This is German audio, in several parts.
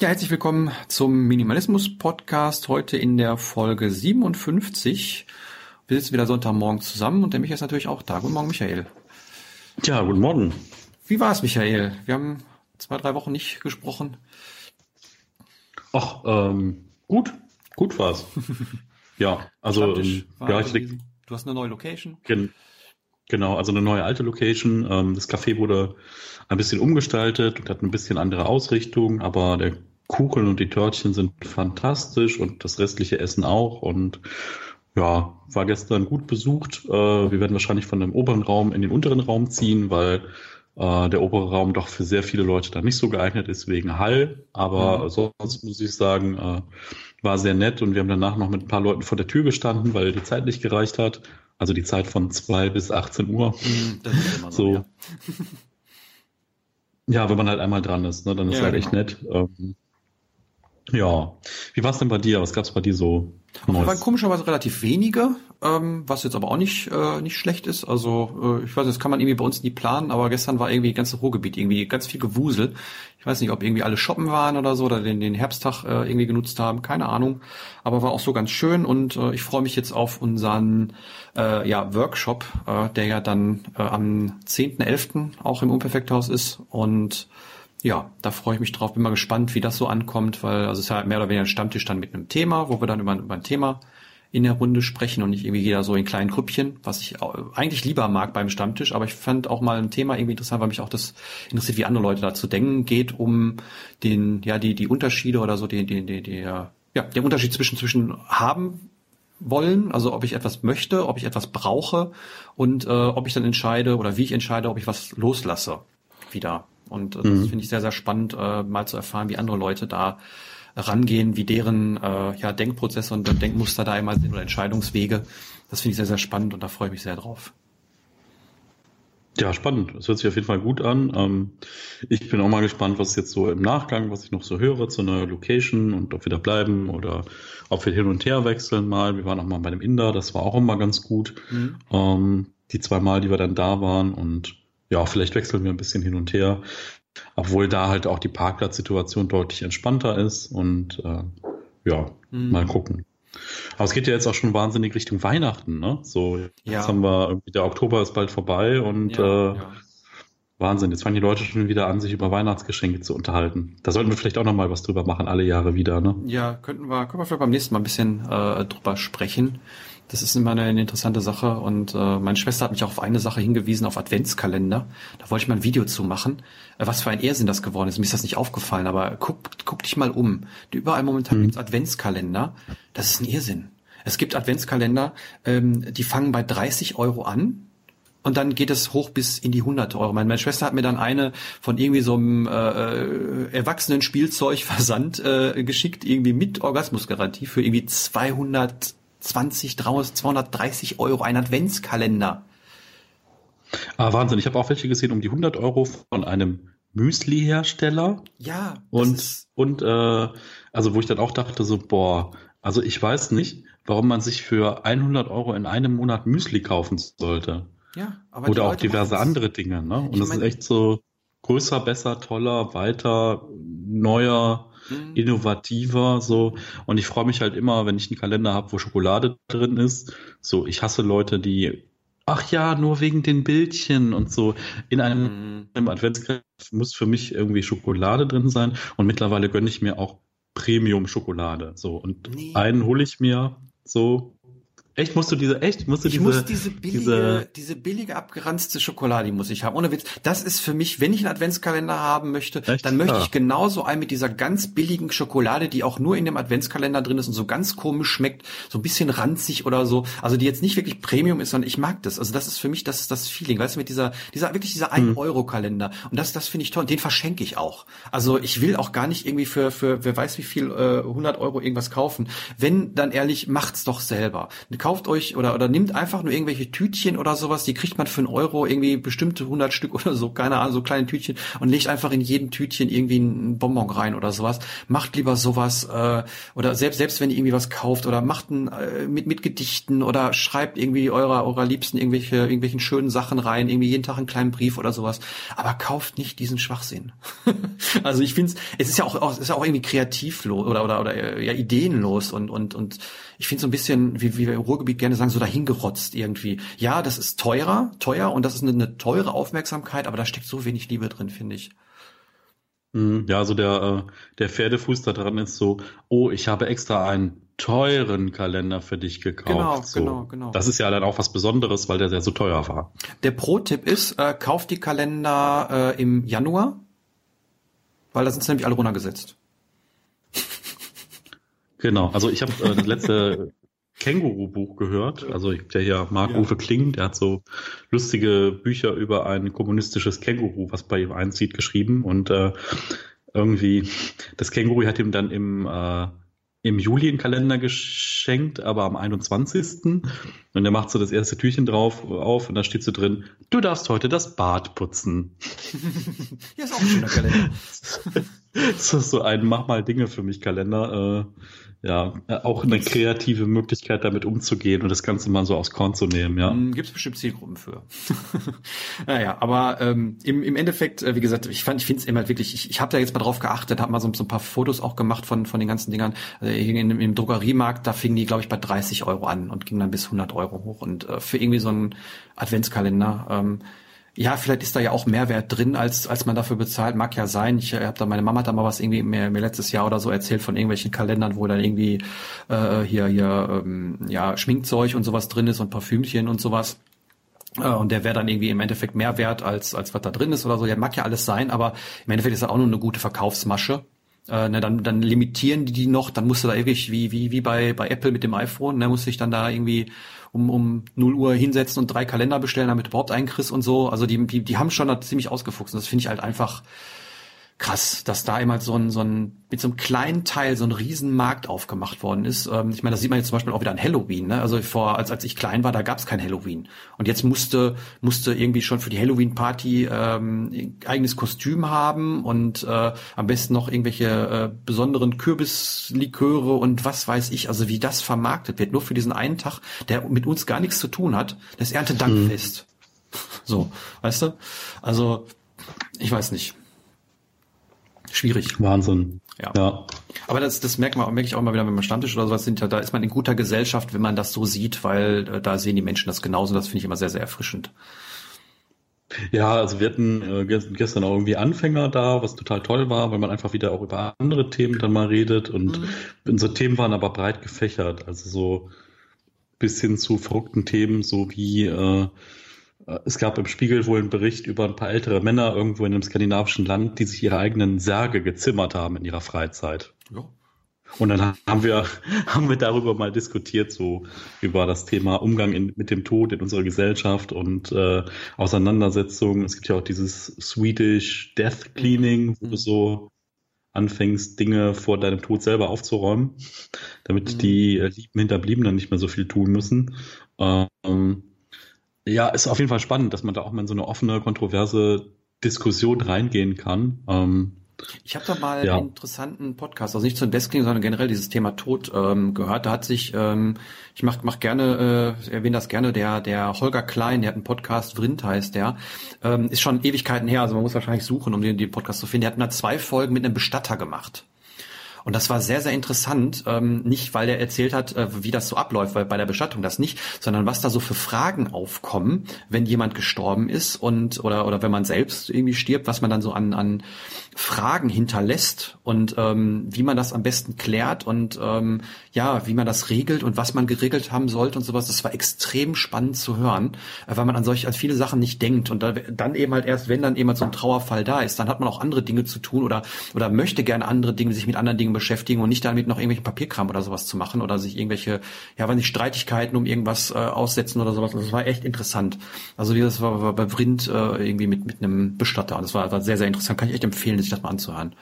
Ja, herzlich willkommen zum Minimalismus Podcast. Heute in der Folge 57. Wir sitzen wieder Sonntagmorgen zusammen und der Michael ist natürlich auch da. Guten Morgen, Michael. Ja, guten Morgen. Wie war es, Michael? Wir haben zwei, drei Wochen nicht gesprochen. Ach, ähm, gut. Gut war's. ja, also, ähm, ja, ich, du hast eine neue Location. Gen genau, also eine neue alte Location. Ähm, das Café wurde ein bisschen umgestaltet und hat ein bisschen andere Ausrichtung, aber der Kuchen und die Törtchen sind fantastisch und das restliche Essen auch. Und ja, war gestern gut besucht. Äh, wir werden wahrscheinlich von dem oberen Raum in den unteren Raum ziehen, weil äh, der obere Raum doch für sehr viele Leute da nicht so geeignet ist wegen Hall. Aber mhm. sonst muss ich sagen, äh, war sehr nett und wir haben danach noch mit ein paar Leuten vor der Tür gestanden, weil die Zeit nicht gereicht hat. Also die Zeit von zwei bis 18 Uhr. Mhm, das ist immer so. so. Ja. ja. wenn man halt einmal dran ist, ne, dann ist ja, halt genau. echt nett. Ähm, ja. Wie war es denn bei dir? Was gab es bei dir so? Neues? waren komischerweise relativ wenige, ähm, was jetzt aber auch nicht, äh, nicht schlecht ist. Also äh, ich weiß, das kann man irgendwie bei uns nie planen, aber gestern war irgendwie das ganze Ruhrgebiet irgendwie ganz viel Gewusel. Ich weiß nicht, ob irgendwie alle shoppen waren oder so oder den, den Herbsttag äh, irgendwie genutzt haben, keine Ahnung. Aber war auch so ganz schön und äh, ich freue mich jetzt auf unseren äh, ja, Workshop, äh, der ja dann äh, am 10.11. auch im Unperfekthaus ist und ja, da freue ich mich drauf. Bin mal gespannt, wie das so ankommt, weil also es ist ja mehr oder weniger ein Stammtisch dann mit einem Thema, wo wir dann über, über ein Thema in der Runde sprechen und nicht irgendwie jeder so in kleinen Grüppchen, was ich eigentlich lieber mag beim Stammtisch. Aber ich fand auch mal ein Thema irgendwie interessant, weil mich auch das interessiert, wie andere Leute dazu denken. Geht um den, ja, die, die Unterschiede oder so, die, die, die, die ja, der Unterschied zwischen, zwischen haben wollen, also ob ich etwas möchte, ob ich etwas brauche und äh, ob ich dann entscheide oder wie ich entscheide, ob ich was loslasse wieder. Und äh, das mhm. finde ich sehr, sehr spannend, äh, mal zu erfahren, wie andere Leute da rangehen, wie deren äh, ja, Denkprozesse und Denkmuster da immer sind oder Entscheidungswege. Das finde ich sehr, sehr spannend und da freue ich mich sehr drauf. Ja, spannend. Das hört sich auf jeden Fall gut an. Ähm, ich bin auch mal gespannt, was jetzt so im Nachgang, was ich noch so höre zu einer Location und ob wir da bleiben oder ob wir hin und her wechseln mal. Wir waren auch mal bei dem Inder, das war auch immer ganz gut. Mhm. Ähm, die zwei Mal, die wir dann da waren und ja, vielleicht wechseln wir ein bisschen hin und her, obwohl da halt auch die Parkplatzsituation deutlich entspannter ist und äh, ja, mhm. mal gucken. Aber es geht ja jetzt auch schon wahnsinnig Richtung Weihnachten, ne? So, jetzt ja. haben wir irgendwie, der Oktober ist bald vorbei und ja, äh, ja. Wahnsinn. Jetzt fangen die Leute schon wieder an, sich über Weihnachtsgeschenke zu unterhalten. Da sollten wir vielleicht auch noch mal was drüber machen, alle Jahre wieder, ne? Ja, könnten wir, können wir vielleicht beim nächsten Mal ein bisschen äh, drüber sprechen. Das ist immer eine, eine interessante Sache und äh, meine Schwester hat mich auch auf eine Sache hingewiesen, auf Adventskalender. Da wollte ich mal ein Video zu machen. Äh, was für ein Irrsinn das geworden ist. Mir ist das nicht aufgefallen, aber guck, guck dich mal um. Überall momentan mhm. gibt's Adventskalender. Das ist ein Irrsinn. Es gibt Adventskalender, ähm, die fangen bei 30 Euro an und dann geht es hoch bis in die 100 Euro. Meine, meine Schwester hat mir dann eine von irgendwie so einem äh, äh erwachsenen Spielzeugversand äh, geschickt, irgendwie mit Orgasmusgarantie für irgendwie 200 20, 230 Euro ein Adventskalender. Ah, Wahnsinn. Ich habe auch welche gesehen um die 100 Euro von einem Müsli-Hersteller. Ja. Und, und äh, also wo ich dann auch dachte so, boah, also ich weiß nicht, warum man sich für 100 Euro in einem Monat Müsli kaufen sollte. Ja, aber Oder auch diverse andere Dinge. Ne? Und das ist echt so größer, besser, toller, weiter, neuer, mhm. innovativer, so. Und ich freue mich halt immer, wenn ich einen Kalender habe, wo Schokolade drin ist. So, ich hasse Leute, die ach ja, nur wegen den Bildchen und so. In einem, mhm. Adventskalender muss für mich irgendwie Schokolade drin sein. Und mittlerweile gönne ich mir auch Premium-Schokolade. So, und nee. einen hole ich mir so Echt, musst du diese, echt, musst du ich diese, muss diese billige, diese, diese billige abgeranzte Schokolade, die muss ich haben. Ohne Witz. Das ist für mich, wenn ich einen Adventskalender haben möchte, echt? dann möchte ja. ich genauso einen mit dieser ganz billigen Schokolade, die auch nur in dem Adventskalender drin ist und so ganz komisch schmeckt, so ein bisschen ranzig oder so. Also die jetzt nicht wirklich Premium ist, sondern ich mag das. Also das ist für mich, das ist das Feeling. Weißt du, mit dieser, dieser, wirklich dieser 1-Euro-Kalender. Und das, das finde ich toll. Den verschenke ich auch. Also ich will auch gar nicht irgendwie für, für, wer weiß wie viel, äh, 100 Euro irgendwas kaufen. Wenn, dann ehrlich, macht's doch selber kauft euch oder, oder nimmt einfach nur irgendwelche Tütchen oder sowas, die kriegt man für einen Euro, irgendwie bestimmte 100 Stück oder so, keine Ahnung, so kleine Tütchen und legt einfach in jedem Tütchen irgendwie ein Bonbon rein oder sowas. Macht lieber sowas, äh, oder selbst, selbst wenn ihr irgendwie was kauft oder macht ein, äh, mit, mit Gedichten oder schreibt irgendwie eurer, eurer Liebsten irgendwelche, irgendwelchen schönen Sachen rein, irgendwie jeden Tag einen kleinen Brief oder sowas. Aber kauft nicht diesen Schwachsinn. also ich finde es ist ja auch, es ist ja auch irgendwie kreativlos oder, oder, oder, äh, ja, ideenlos und, und, und ich finde so ein bisschen, wie, wie wir im Ruhrgebiet gerne sagen, so dahingerotzt irgendwie. Ja, das ist teurer, teuer und das ist eine, eine teure Aufmerksamkeit, aber da steckt so wenig Liebe drin, finde ich. Mhm. Ja, also der, äh, der Pferdefuß da dran ist so, oh, ich habe extra einen teuren Kalender für dich gekauft. Genau, so. genau, genau. Das ist ja dann auch was Besonderes, weil der sehr so teuer war. Der Pro-Tipp ist, äh, kauft die Kalender äh, im Januar, weil da sind nämlich alle runtergesetzt. Genau, also ich habe äh, das letzte Känguru-Buch gehört. Also der hier Marc-Uwe ja. Kling, der hat so lustige Bücher über ein kommunistisches Känguru, was bei ihm einzieht, geschrieben. Und äh, irgendwie, das Känguru hat ihm dann im, äh, im Juli einen Kalender geschenkt, aber am 21. Und er macht so das erste Türchen drauf auf und da steht so drin, du darfst heute das Bad putzen. ja, ist auch ein schöner Kalender. das ist so ein Mach mal Dinge für mich Kalender. Äh, ja, äh, auch eine kreative Möglichkeit, damit umzugehen und das Ganze mal so aus Korn zu nehmen, ja. Hm, Gibt es bestimmt Zielgruppen für. naja, aber ähm, im, im Endeffekt, äh, wie gesagt, ich fand, ich finde es immer wirklich, ich, ich habe da jetzt mal drauf geachtet, habe mal so, so ein paar Fotos auch gemacht von, von den ganzen Dingern. Also in, im Drogeriemarkt, da fingen die, glaube ich, bei 30 Euro an und gingen dann bis 100 Euro hoch. Und äh, für irgendwie so einen Adventskalender, ähm, ja, vielleicht ist da ja auch Mehrwert drin, als, als man dafür bezahlt. Mag ja sein. Ich äh, habe da, meine Mama hat da mal was irgendwie mir, mir letztes Jahr oder so erzählt von irgendwelchen Kalendern, wo dann irgendwie äh, hier, hier ähm, ja, Schminkzeug und sowas drin ist und Parfümchen und sowas. Äh, und der wäre dann irgendwie im Endeffekt mehr wert, als, als was da drin ist oder so. Ja, mag ja alles sein, aber im Endeffekt ist das auch nur eine gute Verkaufsmasche. Äh, ne, dann, dann limitieren die die noch, dann musst du da irgendwie, wie, wie, wie bei, bei Apple mit dem iPhone, ne, musst dich dann da irgendwie um, um 0 Uhr hinsetzen und drei Kalender bestellen, damit überhaupt einen kriegst und so. Also die, die, die haben schon da ziemlich ausgefuchst. Und das finde ich halt einfach krass, dass da immer so ein, so ein, mit so einem kleinen Teil so ein Riesenmarkt aufgemacht worden ist. Ähm, ich meine, das sieht man jetzt zum Beispiel auch wieder an Halloween. Ne? Also vor, als, als ich klein war, da gab es kein Halloween. Und jetzt musste, musste irgendwie schon für die Halloween-Party ähm, eigenes Kostüm haben und äh, am besten noch irgendwelche äh, besonderen Kürbisliköre und was weiß ich, also wie das vermarktet wird, nur für diesen einen Tag, der mit uns gar nichts zu tun hat, das Erntedankfest. Hm. So, weißt du? Also, ich weiß nicht. Schwierig. Wahnsinn. Ja. ja. Aber das, das merkt man, merke ich auch mal wieder, wenn man Stammtisch oder sowas sind, da ist man in guter Gesellschaft, wenn man das so sieht, weil äh, da sehen die Menschen das genauso. Das finde ich immer sehr, sehr erfrischend. Ja, also wir hatten äh, gestern auch irgendwie Anfänger da, was total toll war, weil man einfach wieder auch über andere Themen dann mal redet und mhm. unsere Themen waren aber breit gefächert, also so bis hin zu verrückten Themen, so wie äh, es gab im Spiegel wohl einen Bericht über ein paar ältere Männer irgendwo in einem skandinavischen Land, die sich ihre eigenen Särge gezimmert haben in ihrer Freizeit. Ja. Und dann haben wir, haben wir darüber mal diskutiert, so über das Thema Umgang in, mit dem Tod in unserer Gesellschaft und äh, Auseinandersetzung. Es gibt ja auch dieses Swedish Death Cleaning, wo du so anfängst, Dinge vor deinem Tod selber aufzuräumen, damit mhm. die äh, lieben Hinterbliebenen nicht mehr so viel tun müssen. Ähm, ja, ist auf jeden Fall spannend, dass man da auch mal in so eine offene, kontroverse Diskussion reingehen kann. Ähm, ich habe da mal ja. einen interessanten Podcast, also nicht zu Desking, sondern generell dieses Thema Tod ähm, gehört. Da hat sich, ähm, ich mach, mach gerne, äh, erwähne das gerne, der der Holger Klein, der hat einen Podcast, Vrind heißt der, ähm, ist schon Ewigkeiten her, also man muss wahrscheinlich suchen, um den, den Podcast zu finden. Der hat mal zwei Folgen mit einem Bestatter gemacht. Und das war sehr, sehr interessant, ähm, nicht weil er erzählt hat, äh, wie das so abläuft, weil bei der Bestattung das nicht, sondern was da so für Fragen aufkommen, wenn jemand gestorben ist und oder oder wenn man selbst irgendwie stirbt, was man dann so an an Fragen hinterlässt und ähm, wie man das am besten klärt und ähm, ja, wie man das regelt und was man geregelt haben sollte und sowas. Das war extrem spannend zu hören, äh, weil man an solche, an viele Sachen nicht denkt und da, dann eben halt erst, wenn dann eben so ein Trauerfall da ist, dann hat man auch andere Dinge zu tun oder oder möchte gerne andere Dinge, sich mit anderen Dingen beschäftigen und nicht damit noch irgendwelchen Papierkram oder sowas zu machen oder sich irgendwelche, ja, wenn nicht Streitigkeiten um irgendwas äh, aussetzen oder sowas. Das war echt interessant. Also das war, war bei Vrind äh, irgendwie mit mit einem Bestatter das war, war sehr sehr interessant. Kann ich echt empfehlen, sich das mal anzuhören.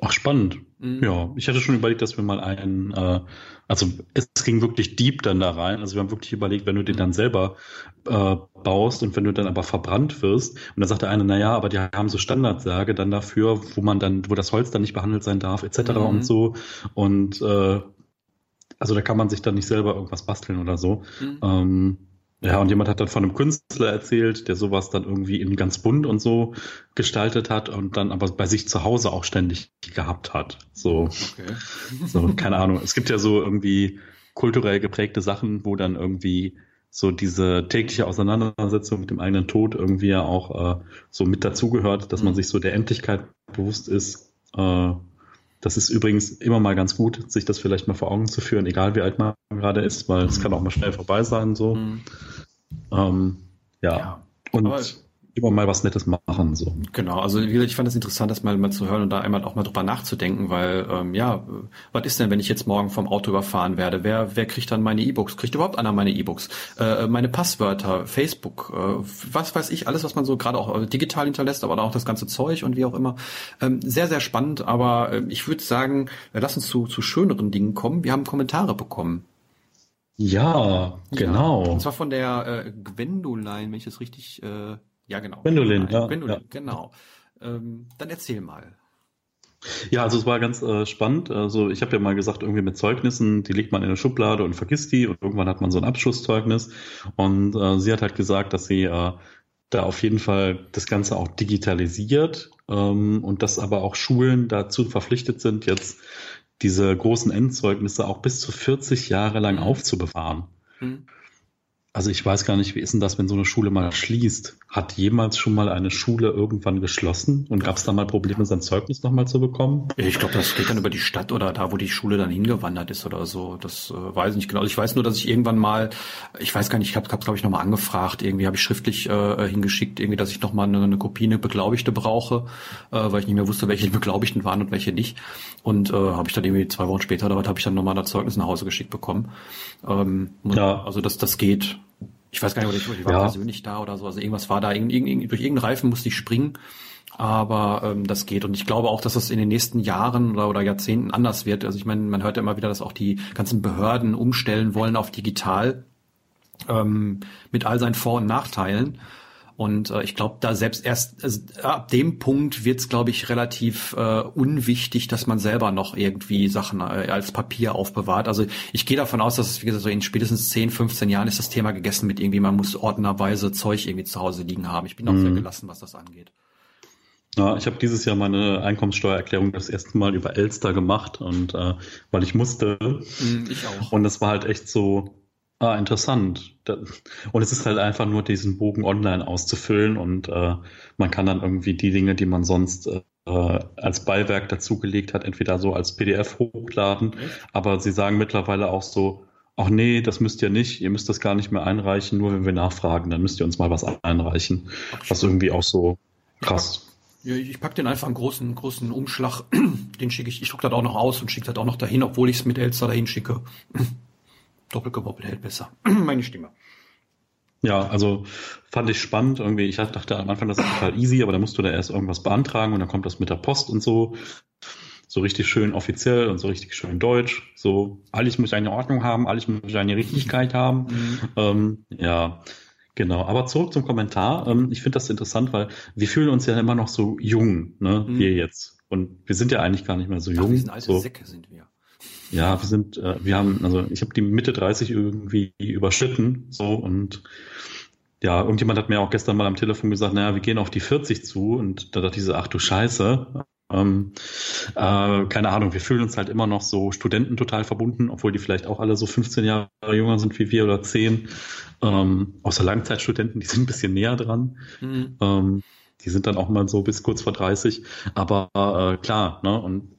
Ach, spannend. Mhm. Ja, ich hatte schon überlegt, dass wir mal einen, äh, also es ging wirklich deep dann da rein. Also wir haben wirklich überlegt, wenn du den dann selber äh, baust und wenn du dann aber verbrannt wirst, und dann sagt der eine, naja, aber die haben so Standardsage dann dafür, wo man dann, wo das Holz dann nicht behandelt sein darf, etc. Mhm. und so. Und äh, also da kann man sich dann nicht selber irgendwas basteln oder so. Mhm. Ähm, ja, und jemand hat dann von einem Künstler erzählt, der sowas dann irgendwie in ganz bunt und so gestaltet hat und dann aber bei sich zu Hause auch ständig gehabt hat. So, okay. so keine Ahnung. Es gibt ja so irgendwie kulturell geprägte Sachen, wo dann irgendwie so diese tägliche Auseinandersetzung mit dem eigenen Tod irgendwie ja auch äh, so mit dazugehört, dass man mhm. sich so der Endlichkeit bewusst ist. Äh, das ist übrigens immer mal ganz gut, sich das vielleicht mal vor Augen zu führen, egal wie alt man gerade ist, weil es kann auch mal schnell vorbei sein. So. Mhm. Ähm, ja. ja. Und Aber immer mal was Nettes machen. So. Genau, also ich fand es interessant, das mal, mal zu hören und da einmal auch mal drüber nachzudenken, weil ähm, ja, was ist denn, wenn ich jetzt morgen vom Auto überfahren werde? Wer, wer kriegt dann meine E-Books? Kriegt überhaupt einer meine E-Books? Äh, meine Passwörter, Facebook, äh, was weiß ich, alles, was man so gerade auch digital hinterlässt, aber auch das ganze Zeug und wie auch immer. Ähm, sehr, sehr spannend, aber äh, ich würde sagen, lass uns zu, zu schöneren Dingen kommen. Wir haben Kommentare bekommen. Ja, genau. Ja, und zwar von der äh, Gwendoline, wenn ich das richtig äh, ja, genau. Gwendolyn, ja. Gwendolyn, ja. genau. Ähm, dann erzähl mal. Ja, also es war ganz äh, spannend. Also ich habe ja mal gesagt, irgendwie mit Zeugnissen, die legt man in eine Schublade und vergisst die und irgendwann hat man so ein Abschlusszeugnis. Und äh, sie hat halt gesagt, dass sie äh, da auf jeden Fall das Ganze auch digitalisiert ähm, und dass aber auch Schulen dazu verpflichtet sind, jetzt diese großen Endzeugnisse auch bis zu 40 Jahre lang aufzubewahren. Mhm. Also ich weiß gar nicht, wie ist denn das, wenn so eine Schule mal schließt? Hat jemals schon mal eine Schule irgendwann geschlossen und gab es da mal Probleme, sein Zeugnis nochmal zu bekommen? Ich glaube, das geht dann über die Stadt oder da, wo die Schule dann hingewandert ist oder so. Das äh, weiß ich nicht genau. Ich weiß nur, dass ich irgendwann mal, ich weiß gar nicht, ich habe es glaube ich nochmal angefragt. Irgendwie habe ich schriftlich äh, hingeschickt, irgendwie, dass ich nochmal eine, eine Kopie, eine Beglaubigte brauche, äh, weil ich nicht mehr wusste, welche Beglaubigten waren und welche nicht. Und äh, habe ich dann irgendwie zwei Wochen später, damit habe ich dann nochmal ein Zeugnis nach Hause geschickt bekommen. Ähm, ja. Also das, das geht. Ich weiß gar nicht, ich, ich war ja. persönlich da oder so. Also irgendwas war da, irgend, irgend, durch irgendeinen Reifen musste ich springen. Aber ähm, das geht. Und ich glaube auch, dass das in den nächsten Jahren oder, oder Jahrzehnten anders wird. Also ich meine, man hört ja immer wieder, dass auch die ganzen Behörden umstellen wollen auf digital ähm, mit all seinen Vor- und Nachteilen. Und äh, ich glaube, da selbst erst also, ab dem Punkt wird es, glaube ich, relativ äh, unwichtig, dass man selber noch irgendwie Sachen äh, als Papier aufbewahrt. Also ich gehe davon aus, dass es, wie gesagt, so in spätestens 10, 15 Jahren ist das Thema gegessen mit irgendwie, man muss ordnerweise Zeug irgendwie zu Hause liegen haben. Ich bin auch mhm. sehr gelassen, was das angeht. Ja, ich habe dieses Jahr meine Einkommenssteuererklärung das erste Mal über Elster gemacht und äh, weil ich musste. Mhm, ich auch. Und es war halt echt so, Ah, interessant. Und es ist halt einfach nur diesen Bogen online auszufüllen und äh, man kann dann irgendwie die Dinge, die man sonst äh, als Beiwerk dazugelegt hat, entweder so als PDF hochladen, aber sie sagen mittlerweile auch so, ach nee, das müsst ihr nicht, ihr müsst das gar nicht mehr einreichen, nur wenn wir nachfragen, dann müsst ihr uns mal was einreichen. Ach, was irgendwie auch so krass. Ja, ich pack den einfach einen großen, großen Umschlag, den schicke ich, ich druck das auch noch aus und schicke das auch noch dahin, obwohl ich es mit Elster dahin schicke. Doppelgewoppelt hält besser. Meine Stimme. Ja, also fand ich spannend irgendwie. Ich dachte am Anfang, das ist total easy, aber da musst du da erst irgendwas beantragen und dann kommt das mit der Post und so. So richtig schön offiziell und so richtig schön deutsch. So, alles muss eine Ordnung haben, alles muss eine Richtigkeit haben. Mhm. Ähm, ja, genau. Aber zurück zum Kommentar. Ähm, ich finde das interessant, weil wir fühlen uns ja immer noch so jung, ne, mhm. wir jetzt. Und wir sind ja eigentlich gar nicht mehr so jung. Ach, wir sind alte so. Säcke, sind wir. Ja, wir sind, äh, wir haben, also ich habe die Mitte 30 irgendwie überschritten, so und ja, irgendjemand hat mir auch gestern mal am Telefon gesagt, naja, wir gehen auf die 40 zu und da dachte ich so, ach du Scheiße. Ähm, äh, keine Ahnung, wir fühlen uns halt immer noch so Studenten total verbunden, obwohl die vielleicht auch alle so 15 Jahre jünger sind wie wir oder 10. Ähm, außer Langzeitstudenten, die sind ein bisschen näher dran. Mhm. Ähm, die sind dann auch mal so bis kurz vor 30. Aber äh, klar, ne? Und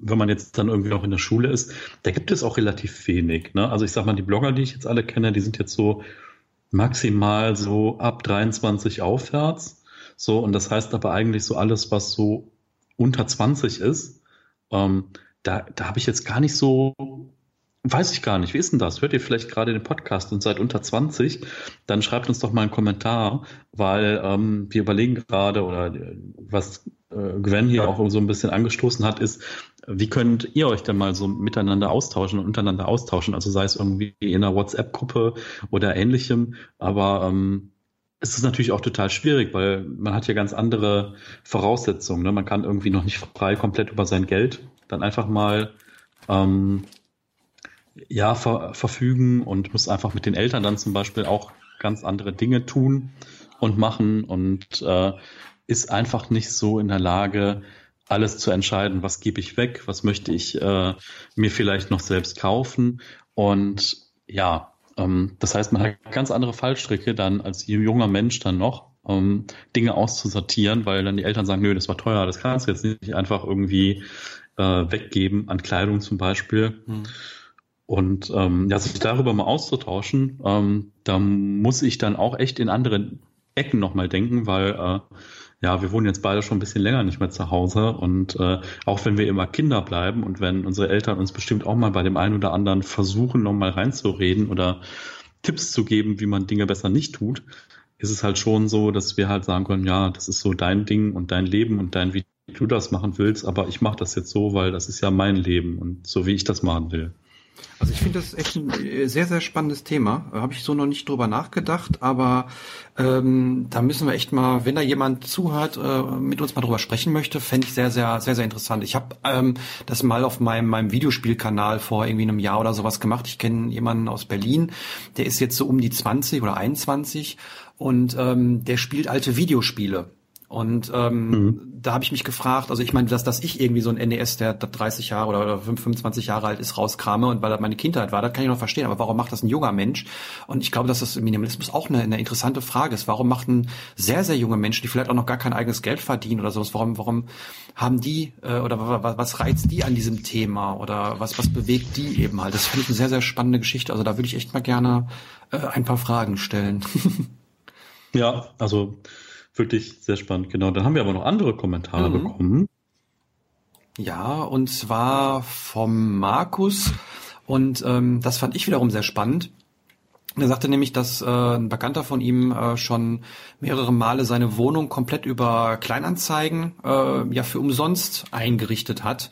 wenn man jetzt dann irgendwie auch in der Schule ist, da gibt es auch relativ wenig. Ne? Also ich sag mal, die Blogger, die ich jetzt alle kenne, die sind jetzt so maximal so ab 23 aufwärts. So, und das heißt aber eigentlich so alles, was so unter 20 ist, ähm, da, da habe ich jetzt gar nicht so Weiß ich gar nicht. Wie ist denn das? Hört ihr vielleicht gerade den Podcast und seid unter 20? Dann schreibt uns doch mal einen Kommentar, weil ähm, wir überlegen gerade oder äh, was äh, Gwen hier auch so ein bisschen angestoßen hat, ist, wie könnt ihr euch denn mal so miteinander austauschen und untereinander austauschen? Also sei es irgendwie in einer WhatsApp-Gruppe oder ähnlichem. Aber ähm, es ist natürlich auch total schwierig, weil man hat ja ganz andere Voraussetzungen. Ne? Man kann irgendwie noch nicht frei komplett über sein Geld dann einfach mal ähm, ja, ver verfügen und muss einfach mit den Eltern dann zum Beispiel auch ganz andere Dinge tun und machen und äh, ist einfach nicht so in der Lage, alles zu entscheiden, was gebe ich weg, was möchte ich äh, mir vielleicht noch selbst kaufen. Und ja, ähm, das heißt, man hat ganz andere Fallstricke dann als junger Mensch dann noch, ähm, Dinge auszusortieren, weil dann die Eltern sagen, nö, das war teuer, das kannst du jetzt nicht einfach irgendwie äh, weggeben, an Kleidung zum Beispiel. Hm. Und ähm, ja, sich darüber mal auszutauschen, ähm, da muss ich dann auch echt in andere Ecken nochmal denken, weil äh, ja, wir wohnen jetzt beide schon ein bisschen länger nicht mehr zu Hause und äh, auch wenn wir immer Kinder bleiben und wenn unsere Eltern uns bestimmt auch mal bei dem einen oder anderen versuchen, nochmal reinzureden oder Tipps zu geben, wie man Dinge besser nicht tut, ist es halt schon so, dass wir halt sagen können, ja, das ist so dein Ding und dein Leben und dein, wie du das machen willst, aber ich mache das jetzt so, weil das ist ja mein Leben und so, wie ich das machen will. Also ich finde das echt ein äh, sehr, sehr spannendes Thema. Habe ich so noch nicht drüber nachgedacht, aber ähm, da müssen wir echt mal, wenn da jemand zuhört, äh, mit uns mal drüber sprechen möchte, fände ich sehr, sehr, sehr, sehr interessant. Ich habe ähm, das mal auf meinem, meinem Videospielkanal vor irgendwie einem Jahr oder sowas gemacht. Ich kenne jemanden aus Berlin, der ist jetzt so um die 20 oder 21 und ähm, der spielt alte Videospiele. Und ähm, mhm. da habe ich mich gefragt, also ich meine, dass, dass ich irgendwie so ein NES, der 30 Jahre oder 25 Jahre alt ist, rauskrame und weil das meine Kindheit war, das kann ich noch verstehen. Aber warum macht das ein junger Mensch? Und ich glaube, dass das im Minimalismus auch eine, eine interessante Frage ist. Warum machten sehr, sehr junge Menschen, die vielleicht auch noch gar kein eigenes Geld verdienen oder sowas, warum, warum haben die äh, oder was, was reizt die an diesem Thema oder was, was bewegt die eben halt? Das finde ich eine sehr, sehr spannende Geschichte. Also da würde ich echt mal gerne äh, ein paar Fragen stellen. ja, also Wirklich sehr spannend, genau. Dann haben wir aber noch andere Kommentare mhm. bekommen. Ja, und zwar vom Markus. Und ähm, das fand ich wiederum sehr spannend. Er sagte nämlich, dass äh, ein Bekannter von ihm äh, schon mehrere Male seine Wohnung komplett über Kleinanzeigen äh, ja für umsonst eingerichtet hat.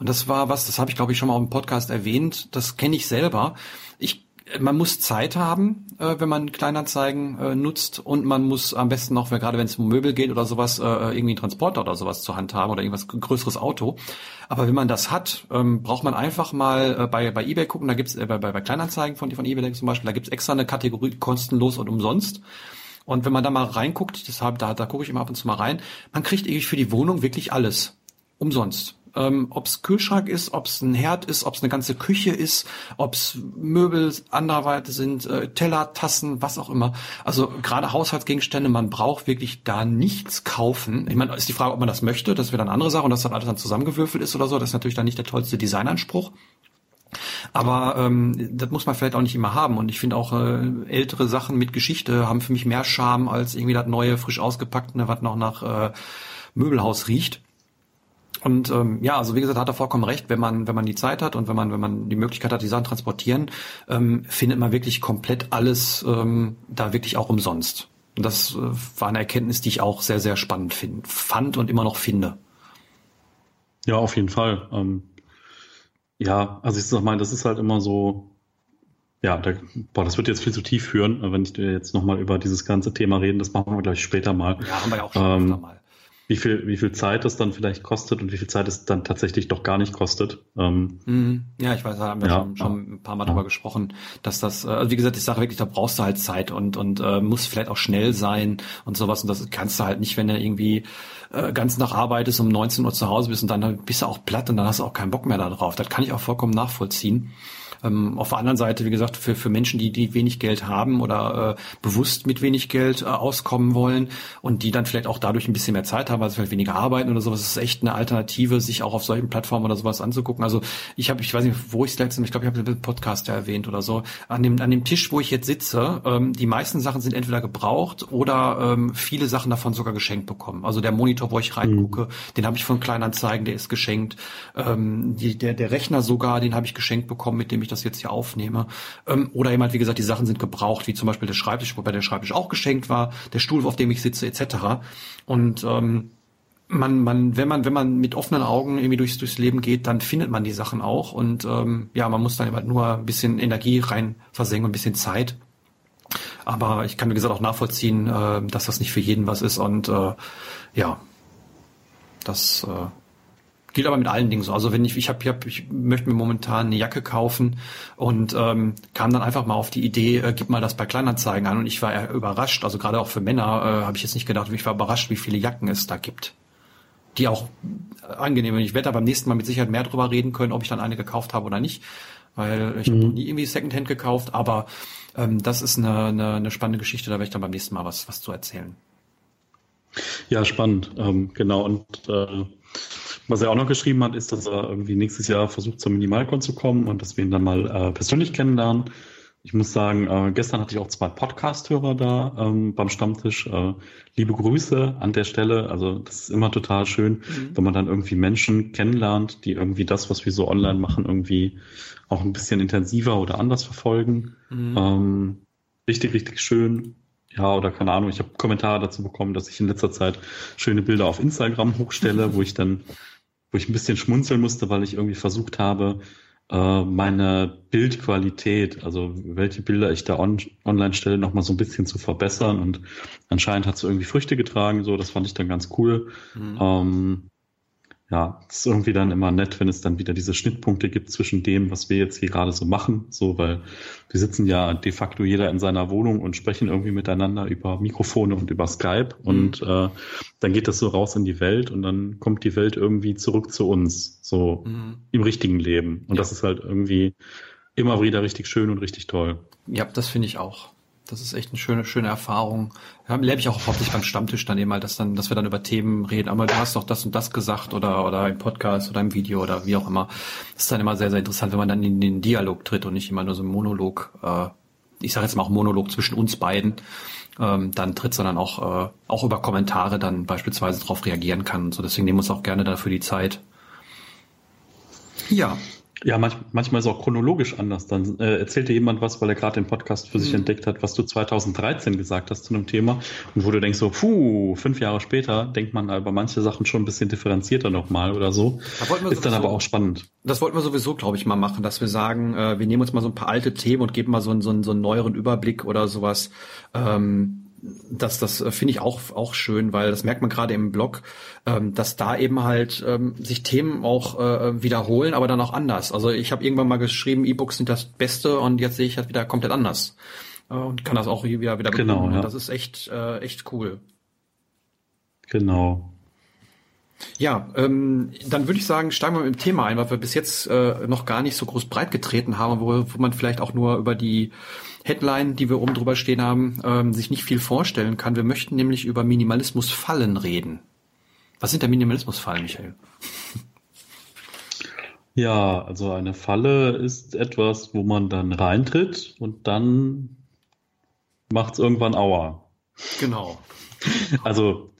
Und das war was, das habe ich glaube ich schon mal im Podcast erwähnt. Das kenne ich selber. Ich man muss Zeit haben, äh, wenn man Kleinanzeigen äh, nutzt und man muss am besten noch, gerade wenn es um Möbel geht oder sowas, äh, irgendwie einen Transporter oder sowas zur Hand haben oder irgendwas größeres Auto. Aber wenn man das hat, ähm, braucht man einfach mal äh, bei, bei eBay gucken, da gibt's äh, bei, bei Kleinanzeigen von, von eBay zum Beispiel, da gibt's extra eine Kategorie kostenlos und umsonst. Und wenn man da mal reinguckt, deshalb, da, da gucke ich immer ab und zu mal rein, man kriegt irgendwie für die Wohnung wirklich alles. Umsonst ähm, ob es Kühlschrank ist, ob es ein Herd ist, ob es eine ganze Küche ist, ob es Möbel anderweitig sind, äh, Teller, Tassen, was auch immer. Also gerade Haushaltsgegenstände, man braucht wirklich da nichts kaufen. Ich meine, ist die Frage, ob man das möchte, das wäre dann andere Sache und dass dann alles dann zusammengewürfelt ist oder so, das ist natürlich dann nicht der tollste Designanspruch. Aber ähm, das muss man vielleicht auch nicht immer haben. Und ich finde auch äh, ältere Sachen mit Geschichte haben für mich mehr Charme als irgendwie das neue, frisch ausgepackte, was noch nach äh, Möbelhaus riecht. Und ähm, ja, also wie gesagt, hat er vollkommen recht, wenn man, wenn man die Zeit hat und wenn man, wenn man die Möglichkeit hat, die Sachen transportieren, ähm, findet man wirklich komplett alles ähm, da wirklich auch umsonst. Und das äh, war eine Erkenntnis, die ich auch sehr, sehr spannend find, fand und immer noch finde. Ja, auf jeden Fall. Ähm, ja, also ich sag mal, das ist halt immer so, ja, da, boah, das wird jetzt viel zu tief führen, wenn ich jetzt nochmal über dieses ganze Thema reden, das machen wir gleich später mal. Ja, haben wir ja auch schon ähm, mal wie viel, wie viel Zeit es dann vielleicht kostet und wie viel Zeit es dann tatsächlich doch gar nicht kostet. Ähm, mhm. ja, ich weiß, da haben wir ja, schon, schon ein paar Mal ja. drüber gesprochen, dass das, äh, also wie gesagt, ich sage wirklich, da brauchst du halt Zeit und, und äh, muss vielleicht auch schnell sein und sowas. Und das kannst du halt nicht, wenn du irgendwie äh, ganz nach arbeitest, um 19 Uhr zu Hause bist und dann bist du auch platt und dann hast du auch keinen Bock mehr darauf. Das kann ich auch vollkommen nachvollziehen. Ähm, auf der anderen Seite, wie gesagt, für, für Menschen, die, die wenig Geld haben oder äh, bewusst mit wenig Geld äh, auskommen wollen und die dann vielleicht auch dadurch ein bisschen mehr Zeit haben, weil sie vielleicht weniger arbeiten oder sowas, ist echt eine Alternative, sich auch auf solchen Plattformen oder sowas anzugucken. Also ich habe, ich weiß nicht, wo ich es letztens, ich glaube, ich habe den Podcast ja erwähnt oder so, an dem, an dem Tisch, wo ich jetzt sitze, ähm, die meisten Sachen sind entweder gebraucht oder ähm, viele Sachen davon sogar geschenkt bekommen. Also der Monitor, wo ich reingucke, mhm. den habe ich von Kleinanzeigen, der ist geschenkt. Ähm, die, der, der Rechner sogar, den habe ich geschenkt bekommen, mit dem ich ich das jetzt hier aufnehme. Ähm, oder eben halt, wie gesagt, die Sachen sind gebraucht, wie zum Beispiel der Schreibtisch, wobei der Schreibtisch auch geschenkt war, der Stuhl, auf dem ich sitze, etc. Und ähm, man, man, wenn man, wenn man mit offenen Augen irgendwie durchs, durchs Leben geht, dann findet man die Sachen auch. Und ähm, ja, man muss dann eben halt nur ein bisschen Energie rein versenken, ein bisschen Zeit. Aber ich kann, wie gesagt, auch nachvollziehen, äh, dass das nicht für jeden was ist. Und äh, ja, das äh, gilt aber mit allen Dingen so. Also wenn ich, ich habe, ich, hab, ich möchte mir momentan eine Jacke kaufen und ähm, kam dann einfach mal auf die Idee, äh, gib mal das bei Kleinanzeigen an und ich war überrascht. Also gerade auch für Männer äh, habe ich jetzt nicht gedacht, ich war überrascht, wie viele Jacken es da gibt, die auch äh, angenehm sind. Ich werde da beim nächsten Mal mit Sicherheit mehr drüber reden können, ob ich dann eine gekauft habe oder nicht, weil ich mhm. habe nie irgendwie Secondhand gekauft, aber ähm, das ist eine, eine, eine spannende Geschichte, da werde ich dann beim nächsten Mal was, was zu erzählen. Ja, spannend, ähm, genau. Und äh, was er auch noch geschrieben hat, ist, dass er irgendwie nächstes Jahr versucht, zum Minimalcon zu kommen und dass wir ihn dann mal äh, persönlich kennenlernen. Ich muss sagen, äh, gestern hatte ich auch zwei Podcast-Hörer da ähm, beim Stammtisch. Äh, liebe Grüße an der Stelle. Also das ist immer total schön, mhm. wenn man dann irgendwie Menschen kennenlernt, die irgendwie das, was wir so online machen, irgendwie auch ein bisschen intensiver oder anders verfolgen. Mhm. Ähm, richtig, richtig schön. Ja, oder keine Ahnung, ich habe Kommentare dazu bekommen, dass ich in letzter Zeit schöne Bilder auf Instagram hochstelle, wo ich dann, wo ich ein bisschen schmunzeln musste, weil ich irgendwie versucht habe, äh, meine Bildqualität, also welche Bilder ich da on, online stelle, nochmal so ein bisschen zu verbessern. Und anscheinend hat es irgendwie Früchte getragen, so, das fand ich dann ganz cool. Mhm. Ähm, ja, es ist irgendwie dann immer nett, wenn es dann wieder diese Schnittpunkte gibt zwischen dem, was wir jetzt hier gerade so machen, so, weil wir sitzen ja de facto jeder in seiner Wohnung und sprechen irgendwie miteinander über Mikrofone und über Skype mhm. und äh, dann geht das so raus in die Welt und dann kommt die Welt irgendwie zurück zu uns, so mhm. im richtigen Leben und ja. das ist halt irgendwie immer wieder richtig schön und richtig toll. Ja, das finde ich auch. Das ist echt eine schöne, schöne Erfahrung. Lebe ich auch hauptsächlich beim Stammtisch dann eben mal, dass dann, dass wir dann über Themen reden. Aber du hast doch das und das gesagt oder, oder im Podcast oder im Video oder wie auch immer. Das ist dann immer sehr, sehr interessant, wenn man dann in den Dialog tritt und nicht immer nur so ein Monolog, äh, ich sage jetzt mal auch Monolog zwischen uns beiden, ähm, dann tritt, sondern auch, äh, auch über Kommentare dann beispielsweise darauf reagieren kann. Und so deswegen nehmen wir uns auch gerne dafür die Zeit. Ja, ja, manch, manchmal ist auch chronologisch anders. Dann äh, erzählt dir jemand was, weil er gerade den Podcast für sich mhm. entdeckt hat, was du 2013 gesagt hast zu einem Thema und wo du denkst so, puh, fünf Jahre später denkt man über manche Sachen schon ein bisschen differenzierter nochmal oder so. Da ist sowieso, dann aber auch spannend. Das wollten wir sowieso, glaube ich, mal machen, dass wir sagen, äh, wir nehmen uns mal so ein paar alte Themen und geben mal so, einen, so, einen, so einen neueren Überblick oder sowas. Ähm, das, das äh, finde ich auch, auch schön, weil das merkt man gerade im Blog, ähm, dass da eben halt ähm, sich Themen auch äh, wiederholen, aber dann auch anders. Also ich habe irgendwann mal geschrieben, E-Books sind das Beste und jetzt sehe ich halt wieder komplett anders äh, und kann das auch wieder wieder genau, ja. Das ist echt äh, echt cool. Genau. Ja, ähm, dann würde ich sagen, steigen wir mit dem Thema ein, weil wir bis jetzt äh, noch gar nicht so groß breit getreten haben, wo, wo man vielleicht auch nur über die Headline, die wir oben drüber stehen haben, ähm, sich nicht viel vorstellen kann. Wir möchten nämlich über Minimalismusfallen reden. Was sind der Minimalismusfallen, Michael? Ja, also eine Falle ist etwas, wo man dann reintritt und dann macht es irgendwann Aua. Genau. Also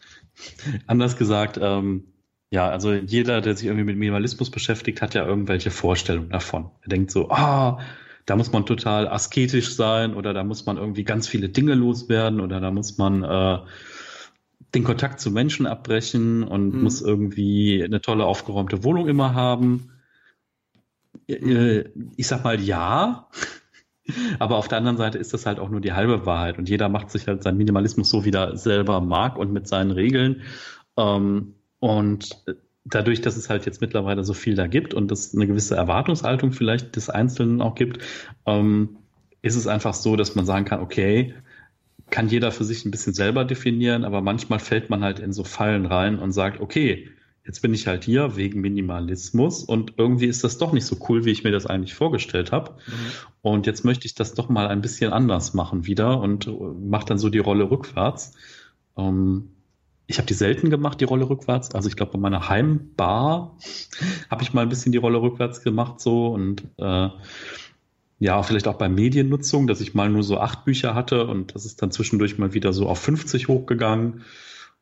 anders gesagt, ähm, ja, also jeder, der sich irgendwie mit Minimalismus beschäftigt, hat ja irgendwelche Vorstellungen davon. Er denkt so, ah, da muss man total asketisch sein oder da muss man irgendwie ganz viele Dinge loswerden oder da muss man äh, den Kontakt zu Menschen abbrechen und mhm. muss irgendwie eine tolle aufgeräumte Wohnung immer haben. Äh, ich sag mal ja, aber auf der anderen Seite ist das halt auch nur die halbe Wahrheit und jeder macht sich halt seinen Minimalismus so, wie er selber mag und mit seinen Regeln. Ähm, und dadurch, dass es halt jetzt mittlerweile so viel da gibt und es eine gewisse Erwartungshaltung vielleicht des Einzelnen auch gibt, ähm, ist es einfach so, dass man sagen kann, okay, kann jeder für sich ein bisschen selber definieren, aber manchmal fällt man halt in so Fallen rein und sagt, okay, jetzt bin ich halt hier wegen Minimalismus und irgendwie ist das doch nicht so cool, wie ich mir das eigentlich vorgestellt habe. Mhm. Und jetzt möchte ich das doch mal ein bisschen anders machen wieder und mache dann so die Rolle rückwärts. Ähm, ich habe die selten gemacht, die Rolle rückwärts. Also ich glaube, bei meiner Heimbar habe ich mal ein bisschen die Rolle rückwärts gemacht so und äh, ja, vielleicht auch bei Mediennutzung, dass ich mal nur so acht Bücher hatte und das ist dann zwischendurch mal wieder so auf 50 hochgegangen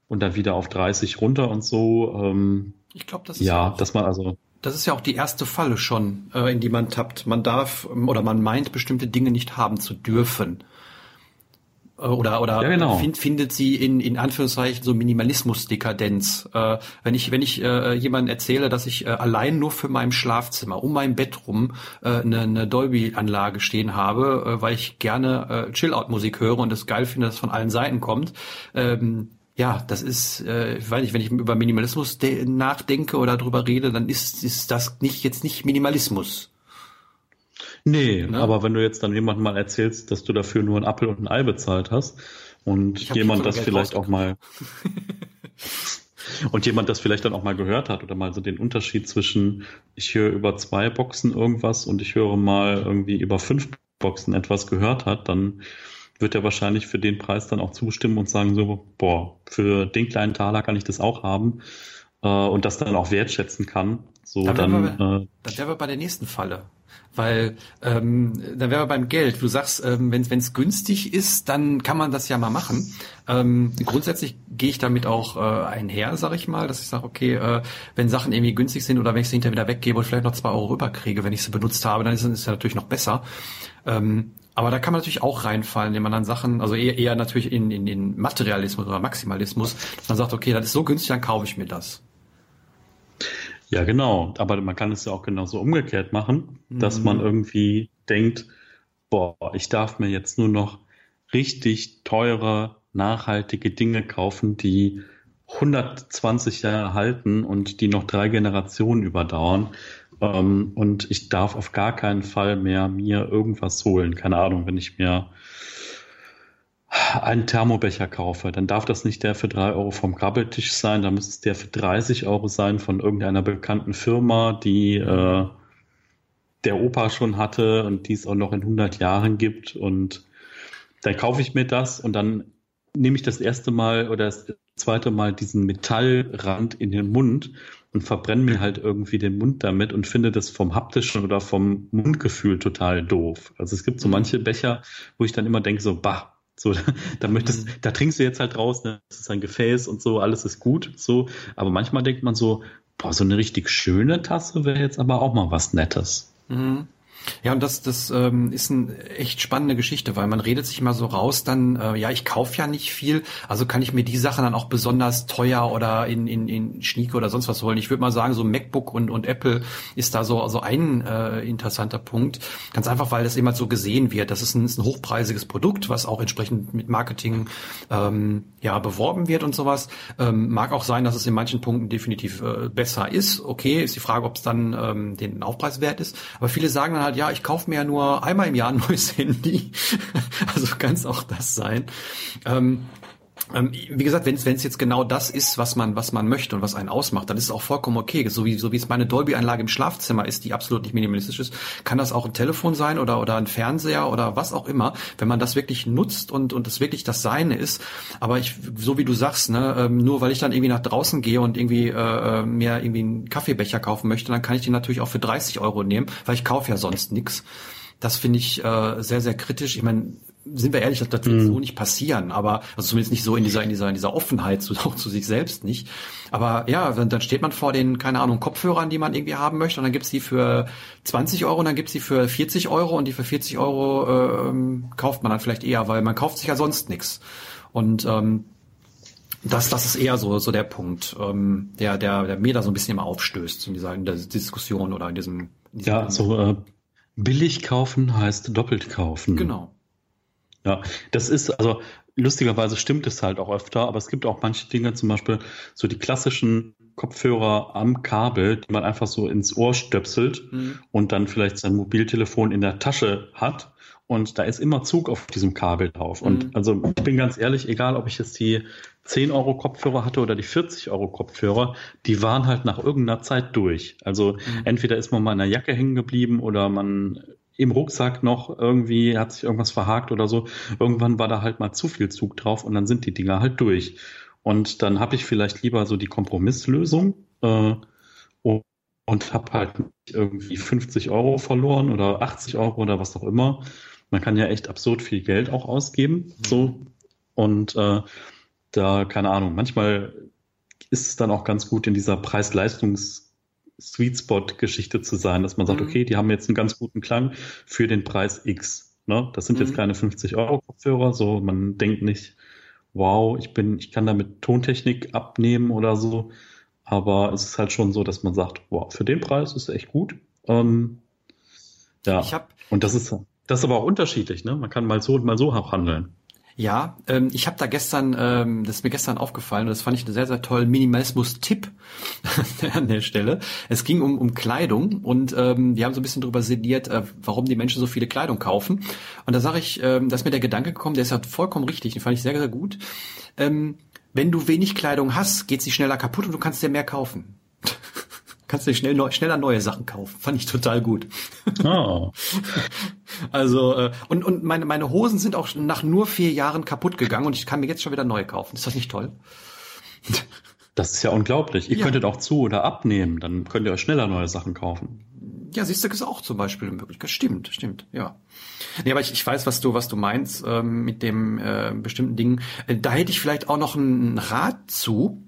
und dann wieder auf 30 runter und so. Ähm, ich glaube, das ist ja, auch, dass man also Das ist ja auch die erste Falle schon, äh, in die man tappt. Man darf ähm, oder man meint, bestimmte Dinge nicht haben zu dürfen. Äh, oder oder ja, genau. find, findet sie in in Anführungszeichen so Minimalismus-Dekadenz. Äh, wenn ich wenn ich äh, jemandem erzähle, dass ich äh, allein nur für mein Schlafzimmer um mein Bett rum äh, eine, eine Dolby-Anlage stehen habe, äh, weil ich gerne äh, Chill-Out-Musik höre und es geil finde, dass von allen Seiten kommt. Ähm, ja, das ist, äh, ich weiß nicht, wenn ich über Minimalismus nachdenke oder drüber rede, dann ist, ist das nicht jetzt nicht Minimalismus. Nee, ne? aber wenn du jetzt dann jemandem mal erzählst, dass du dafür nur ein Apfel und ein Ei bezahlt hast und jemand das vielleicht auch mal und jemand das vielleicht dann auch mal gehört hat oder mal so den Unterschied zwischen ich höre über zwei Boxen irgendwas und ich höre mal irgendwie über fünf Boxen etwas gehört hat, dann wird er wahrscheinlich für den Preis dann auch zustimmen und sagen so, boah, für den kleinen Taler kann ich das auch haben äh, und das dann auch wertschätzen kann. So dann, dann, wir, äh, dann wären wir bei der nächsten Falle. Weil ähm, dann wären wir beim Geld. Du sagst, ähm, wenn es günstig ist, dann kann man das ja mal machen. Ähm, grundsätzlich gehe ich damit auch äh, einher, sag ich mal, dass ich sage, okay, äh, wenn Sachen irgendwie günstig sind oder wenn ich sie hinterher wieder weggebe und vielleicht noch zwei Euro rüberkriege, wenn ich sie benutzt habe, dann ist es ja natürlich noch besser. Ähm, aber da kann man natürlich auch reinfallen, indem man dann Sachen, also eher, eher natürlich in, in den Materialismus oder Maximalismus, dass man sagt, okay, das ist so günstig, dann kaufe ich mir das. Ja, genau. Aber man kann es ja auch genauso umgekehrt machen, mhm. dass man irgendwie denkt, boah, ich darf mir jetzt nur noch richtig teure, nachhaltige Dinge kaufen, die 120 Jahre halten und die noch drei Generationen überdauern. Ähm, und ich darf auf gar keinen Fall mehr mir irgendwas holen. Keine Ahnung, wenn ich mir einen Thermobecher kaufe, dann darf das nicht der für drei Euro vom Krabbeltisch sein, dann muss es der für 30 Euro sein von irgendeiner bekannten Firma, die äh, der Opa schon hatte und die es auch noch in 100 Jahren gibt. Und dann kaufe ich mir das und dann nehme ich das erste Mal oder das zweite Mal diesen Metallrand in den Mund und verbrenne mir halt irgendwie den Mund damit und finde das vom haptischen oder vom Mundgefühl total doof. Also es gibt so mhm. manche Becher, wo ich dann immer denke so, bah, so, da möchtest, mhm. da trinkst du jetzt halt raus, ne? das ist ein Gefäß und so, alles ist gut, so. Aber manchmal denkt man so, boah, so eine richtig schöne Tasse wäre jetzt aber auch mal was Nettes. Mhm. Ja, und das, das ähm, ist eine echt spannende Geschichte, weil man redet sich mal so raus, dann, äh, ja, ich kaufe ja nicht viel, also kann ich mir die Sachen dann auch besonders teuer oder in, in, in Schnieke oder sonst was holen. Ich würde mal sagen, so MacBook und, und Apple ist da so, so ein äh, interessanter Punkt. Ganz einfach, weil das immer so gesehen wird. Das ist ein, ist ein hochpreisiges Produkt, was auch entsprechend mit Marketing ähm, ja beworben wird und sowas. Ähm, mag auch sein, dass es in manchen Punkten definitiv äh, besser ist. Okay, ist die Frage, ob es dann ähm, den Aufpreis wert ist. Aber viele sagen dann halt, ja, ich kaufe mir ja nur einmal im Jahr ein neues Handy. also kann es auch das sein. Ähm, wie gesagt, wenn es jetzt genau das ist, was man was man möchte und was einen ausmacht, dann ist es auch vollkommen okay. So wie so wie es meine Dolby-Anlage im Schlafzimmer ist, die absolut nicht minimalistisch ist, kann das auch ein Telefon sein oder oder ein Fernseher oder was auch immer, wenn man das wirklich nutzt und und das wirklich das Seine ist. Aber ich, so wie du sagst, ne, ähm, nur weil ich dann irgendwie nach draußen gehe und irgendwie äh, äh mir irgendwie einen Kaffeebecher kaufen möchte, dann kann ich den natürlich auch für 30 Euro nehmen, weil ich kaufe ja sonst nix. Das finde ich äh, sehr, sehr kritisch. Ich meine, sind wir ehrlich, das, das wird mm. so nicht passieren, aber also zumindest nicht so in dieser in dieser in dieser Offenheit zu, auch zu sich selbst nicht. Aber ja, dann, dann steht man vor den keine Ahnung Kopfhörern, die man irgendwie haben möchte, und dann gibt's die für 20 Euro, und dann gibt's die für 40 Euro und die für 40 Euro äh, kauft man dann vielleicht eher, weil man kauft sich ja sonst nichts. Und ähm, das, das ist eher so, so der Punkt, ähm, der, der, der mir da so ein bisschen immer aufstößt in dieser, in der Diskussion oder in diesem. In diesem ja, so äh, billig kaufen heißt doppelt kaufen. Genau. Ja, das ist, also lustigerweise stimmt es halt auch öfter, aber es gibt auch manche Dinge, zum Beispiel so die klassischen Kopfhörer am Kabel, die man einfach so ins Ohr stöpselt mhm. und dann vielleicht sein Mobiltelefon in der Tasche hat. Und da ist immer Zug auf diesem Kabel drauf. Mhm. Und also ich bin ganz ehrlich, egal ob ich jetzt die 10 Euro Kopfhörer hatte oder die 40 Euro Kopfhörer, die waren halt nach irgendeiner Zeit durch. Also mhm. entweder ist man mal in der Jacke hängen geblieben oder man im Rucksack noch irgendwie hat sich irgendwas verhakt oder so. Irgendwann war da halt mal zu viel Zug drauf und dann sind die Dinger halt durch. Und dann habe ich vielleicht lieber so die Kompromisslösung äh, und habe halt irgendwie 50 Euro verloren oder 80 Euro oder was auch immer. Man kann ja echt absurd viel Geld auch ausgeben. Mhm. So. Und äh, da, keine Ahnung, manchmal ist es dann auch ganz gut in dieser Preis-Leistungs- Sweet Spot-Geschichte zu sein, dass man sagt, mhm. okay, die haben jetzt einen ganz guten Klang für den Preis X. Ne? Das sind mhm. jetzt keine 50 Euro Kopfhörer, so man denkt nicht, wow, ich bin, ich kann damit Tontechnik abnehmen oder so. Aber es ist halt schon so, dass man sagt, wow, für den Preis ist echt gut. Ähm, ja. Ich hab, und das ist, das ist aber auch unterschiedlich, ne? Man kann mal so und mal so auch handeln. Ja, ähm, ich habe da gestern, ähm, das ist mir gestern aufgefallen und das fand ich einen sehr, sehr tollen Minimalismus-Tipp an der Stelle. Es ging um, um Kleidung und ähm, wir haben so ein bisschen darüber sinniert, äh, warum die Menschen so viele Kleidung kaufen. Und da sage ich, ähm, da ist mir der Gedanke gekommen, der ist ja vollkommen richtig, den fand ich sehr, sehr gut. Ähm, wenn du wenig Kleidung hast, geht sie schneller kaputt und du kannst dir mehr kaufen. Kannst dir schnell, schneller neue Sachen kaufen. Fand ich total gut. Oh. Also, äh, und, und meine, meine Hosen sind auch nach nur vier Jahren kaputt gegangen und ich kann mir jetzt schon wieder neue kaufen. Ist das nicht toll? Das ist ja unglaublich. Ihr ja. könntet auch zu oder abnehmen, dann könnt ihr euch schneller neue Sachen kaufen. Ja, siehst du, ist auch zum Beispiel eine Möglichkeit. Stimmt, stimmt, ja. Nee, aber ich, ich weiß, was du, was du meinst ähm, mit dem äh, bestimmten Dingen. Äh, da hätte ich vielleicht auch noch einen Rat zu.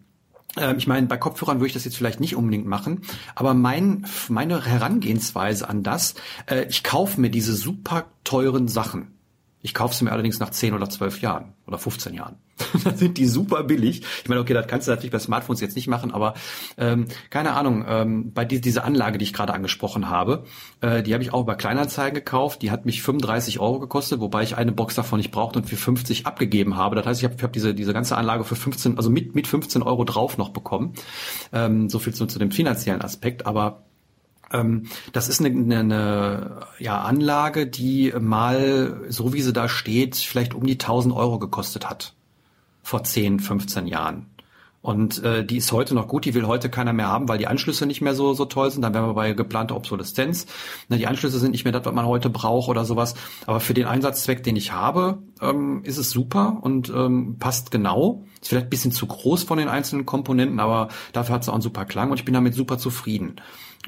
Ähm, ich meine, bei Kopfhörern würde ich das jetzt vielleicht nicht unbedingt machen, aber mein, meine Herangehensweise an das, äh, ich kaufe mir diese super teuren Sachen. Ich kaufe sie mir allerdings nach 10 oder 12 Jahren oder 15 Jahren. dann sind die super billig. Ich meine, okay, das kannst du natürlich bei Smartphones jetzt nicht machen, aber ähm, keine Ahnung, ähm, bei die, dieser Anlage, die ich gerade angesprochen habe, äh, die habe ich auch bei Kleinanzeigen gekauft. Die hat mich 35 Euro gekostet, wobei ich eine Box davon nicht brauchte und für 50 abgegeben habe. Das heißt, ich habe hab diese, diese ganze Anlage für 15, also mit, mit 15 Euro drauf noch bekommen. Ähm, so viel zu, zu dem finanziellen Aspekt, aber das ist eine, eine, eine ja, Anlage, die mal, so wie sie da steht, vielleicht um die 1000 Euro gekostet hat. Vor 10, 15 Jahren. Und äh, die ist heute noch gut, die will heute keiner mehr haben, weil die Anschlüsse nicht mehr so, so toll sind. Dann wären wir bei geplanter Obsoleszenz. Na, die Anschlüsse sind nicht mehr das, was man heute braucht oder sowas. Aber für den Einsatzzweck, den ich habe, ähm, ist es super und ähm, passt genau. Ist vielleicht ein bisschen zu groß von den einzelnen Komponenten, aber dafür hat es auch einen super Klang und ich bin damit super zufrieden.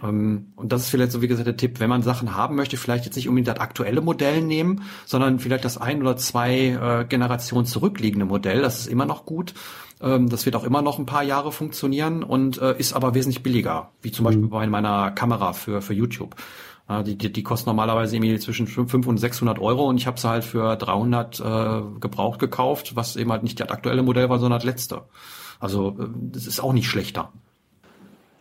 Ähm, und das ist vielleicht so, wie gesagt, der Tipp, wenn man Sachen haben möchte, vielleicht jetzt nicht unbedingt das aktuelle Modell nehmen, sondern vielleicht das ein oder zwei äh, Generationen zurückliegende Modell. Das ist immer noch gut. Ähm, das wird auch immer noch ein paar Jahre funktionieren und äh, ist aber wesentlich billiger, wie zum Beispiel mhm. bei meiner Kamera für, für YouTube. Die, die, die kosten normalerweise irgendwie zwischen 500 und 600 Euro und ich habe sie halt für 300 äh, gebraucht gekauft, was eben halt nicht das aktuelle Modell war, sondern das letzte. Also äh, das ist auch nicht schlechter.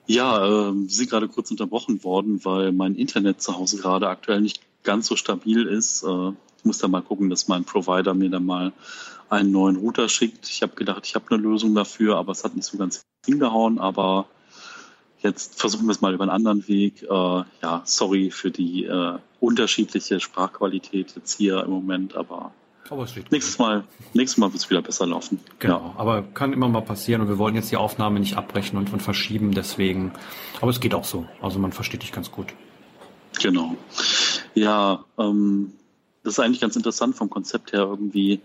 Ja, äh, Sie sind gerade kurz unterbrochen worden, weil mein Internet zu Hause gerade aktuell nicht ganz so stabil ist. Äh, ich muss da mal gucken, dass mein Provider mir dann mal einen neuen Router schickt. Ich habe gedacht, ich habe eine Lösung dafür, aber es hat nicht so ganz hingehauen. Aber jetzt versuchen wir es mal über einen anderen Weg. Äh, ja, sorry für die äh, unterschiedliche Sprachqualität jetzt hier im Moment, aber aber es steht nächstes Mal, nächstes Mal wird es wieder besser laufen. Genau, ja. aber kann immer mal passieren und wir wollen jetzt die Aufnahme nicht abbrechen und, und verschieben, deswegen. Aber es geht auch so. Also man versteht dich ganz gut. Genau. Ja, ähm, das ist eigentlich ganz interessant vom Konzept her irgendwie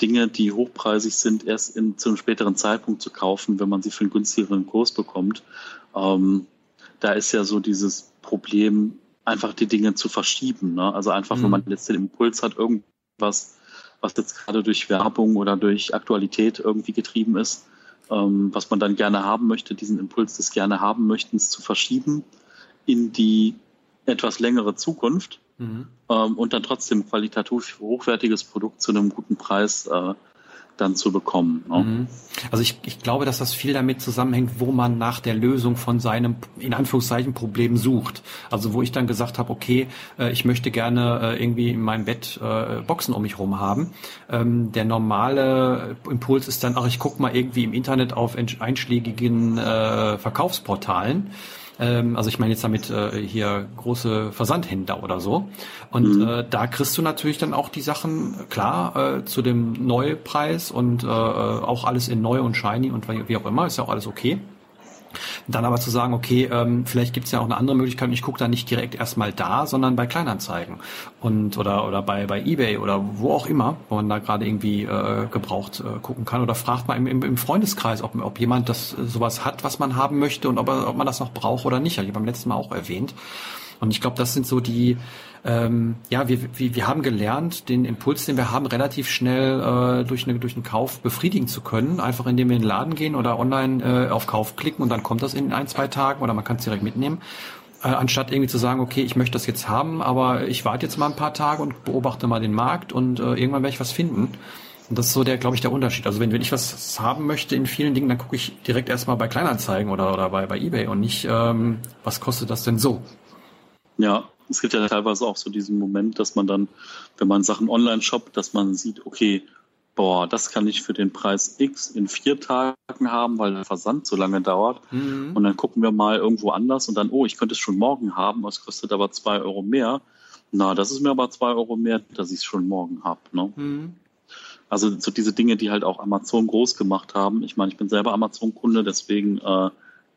Dinge, die hochpreisig sind, erst in, zu einem späteren Zeitpunkt zu kaufen, wenn man sie für einen günstigeren Kurs bekommt. Ähm, da ist ja so dieses Problem, einfach die Dinge zu verschieben. Ne? Also einfach, mhm. wenn man jetzt den Impuls hat, irgendwas was jetzt gerade durch Werbung oder durch Aktualität irgendwie getrieben ist, ähm, was man dann gerne haben möchte, diesen Impuls des gerne haben möchtens zu verschieben in die etwas längere Zukunft mhm. ähm, und dann trotzdem qualitativ hochwertiges Produkt zu einem guten Preis äh, dann zu bekommen. Ne? Mhm. Also ich, ich glaube, dass das viel damit zusammenhängt, wo man nach der Lösung von seinem, in Anführungszeichen, Problem sucht. Also wo ich dann gesagt habe, okay, äh, ich möchte gerne äh, irgendwie in meinem Bett äh, Boxen um mich rum haben. Ähm, der normale Impuls ist dann, ach, ich gucke mal irgendwie im Internet auf einschlägigen Verkaufsportalen ähm, also ich meine jetzt damit äh, hier große Versandhändler oder so. Und mhm. äh, da kriegst du natürlich dann auch die Sachen klar äh, zu dem Neupreis und äh, äh auch alles in neu und shiny und wie auch immer, ist ja auch alles okay. Dann aber zu sagen, okay, ähm, vielleicht gibt es ja auch eine andere Möglichkeit und ich gucke da nicht direkt erstmal da, sondern bei Kleinanzeigen und oder oder bei bei eBay oder wo auch immer, wo man da gerade irgendwie äh, gebraucht äh, gucken kann oder fragt mal im, im, im Freundeskreis, ob, ob jemand das sowas hat, was man haben möchte und ob, ob man das noch braucht oder nicht. Ich habe beim letzten Mal auch erwähnt. Und ich glaube, das sind so die, ähm, ja, wir, wir, wir haben gelernt, den Impuls, den wir haben, relativ schnell äh, durch, eine, durch einen Kauf befriedigen zu können. Einfach indem wir in den Laden gehen oder online äh, auf Kauf klicken und dann kommt das in ein, zwei Tagen oder man kann es direkt mitnehmen. Äh, anstatt irgendwie zu sagen, okay, ich möchte das jetzt haben, aber ich warte jetzt mal ein paar Tage und beobachte mal den Markt und äh, irgendwann werde ich was finden. Und das ist so der, glaube ich, der Unterschied. Also wenn, wenn ich was haben möchte in vielen Dingen, dann gucke ich direkt erstmal bei Kleinanzeigen oder, oder bei, bei Ebay und nicht, ähm, was kostet das denn so? Ja, es gibt ja teilweise auch so diesen Moment, dass man dann, wenn man Sachen online shoppt, dass man sieht, okay, boah, das kann ich für den Preis X in vier Tagen haben, weil der Versand so lange dauert. Mhm. Und dann gucken wir mal irgendwo anders und dann, oh, ich könnte es schon morgen haben, es kostet aber zwei Euro mehr. Na, das ist mir aber zwei Euro mehr, dass ich es schon morgen habe. Ne? Mhm. Also so diese Dinge, die halt auch Amazon groß gemacht haben. Ich meine, ich bin selber Amazon-Kunde, deswegen äh,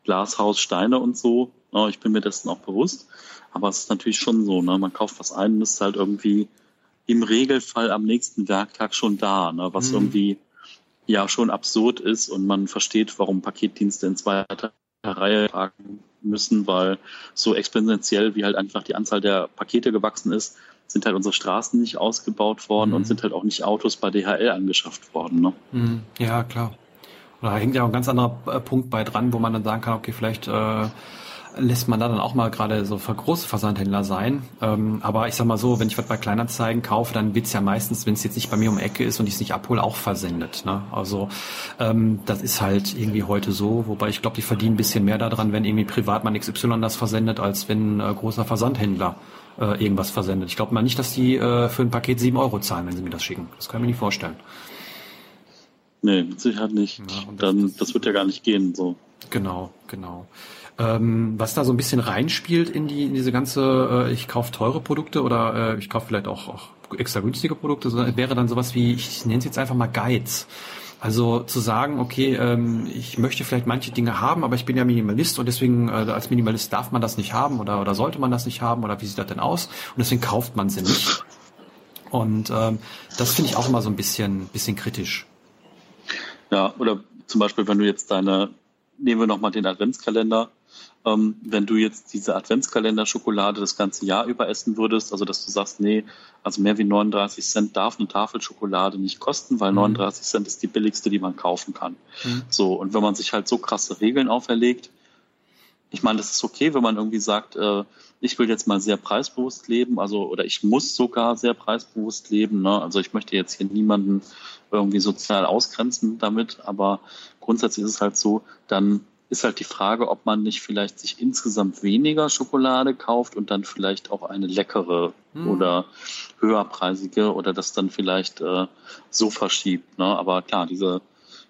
Glashaus, Steine und so. Ja, ich bin mir dessen auch bewusst. Aber es ist natürlich schon so, ne? man kauft was ein und ist halt irgendwie im Regelfall am nächsten Werktag schon da, ne? was mhm. irgendwie ja schon absurd ist und man versteht, warum Paketdienste in zweiter Reihe tragen müssen, weil so exponentiell wie halt einfach die Anzahl der Pakete gewachsen ist, sind halt unsere Straßen nicht ausgebaut worden mhm. und sind halt auch nicht Autos bei DHL angeschafft worden. Ne? Mhm. Ja, klar. Da hängt ja auch ein ganz anderer äh, Punkt bei dran, wo man dann sagen kann, okay, vielleicht äh, lässt man da dann auch mal gerade so für große Versandhändler sein. Ähm, aber ich sag mal so, wenn ich was bei Kleinanzeigen kaufe, dann wird's ja meistens, wenn es jetzt nicht bei mir um Ecke ist und ich es nicht abhole, auch versendet. Ne? Also ähm, das ist halt irgendwie heute so, wobei ich glaube, die verdienen ein bisschen mehr daran, wenn irgendwie Privatmann XY das versendet, als wenn äh, großer Versandhändler äh, irgendwas versendet. Ich glaube mal nicht, dass die äh, für ein Paket sieben Euro zahlen, wenn sie mir das schicken. Das kann ich mir nicht vorstellen. Nee, mit Sicherheit nicht. Ja, das, Dann, das, das wird ja gar nicht gehen. So. Genau, genau. Ähm, was da so ein bisschen reinspielt in, die, in diese ganze, äh, ich kaufe teure Produkte oder äh, ich kaufe vielleicht auch, auch extra günstige Produkte, wäre dann sowas wie, ich nenne es jetzt einfach mal Guides. Also zu sagen, okay, ähm, ich möchte vielleicht manche Dinge haben, aber ich bin ja Minimalist und deswegen äh, als Minimalist darf man das nicht haben oder, oder sollte man das nicht haben oder wie sieht das denn aus? Und deswegen kauft man sie nicht. Und ähm, das finde ich auch immer so ein bisschen, bisschen kritisch. Ja, oder zum Beispiel, wenn du jetzt deine, nehmen wir nochmal den Adventskalender, ähm, wenn du jetzt diese Adventskalender-Schokolade das ganze Jahr über essen würdest, also dass du sagst, nee, also mehr wie 39 Cent darf eine Tafel Schokolade nicht kosten, weil mhm. 39 Cent ist die billigste, die man kaufen kann. Mhm. So, und wenn man sich halt so krasse Regeln auferlegt, ich meine, das ist okay, wenn man irgendwie sagt, äh, ich will jetzt mal sehr preisbewusst leben, also oder ich muss sogar sehr preisbewusst leben. Ne? Also ich möchte jetzt hier niemanden irgendwie sozial ausgrenzen damit, aber grundsätzlich ist es halt so, dann ist halt die Frage, ob man nicht vielleicht sich insgesamt weniger Schokolade kauft und dann vielleicht auch eine leckere hm. oder höherpreisige oder das dann vielleicht äh, so verschiebt. Ne? Aber klar, diese,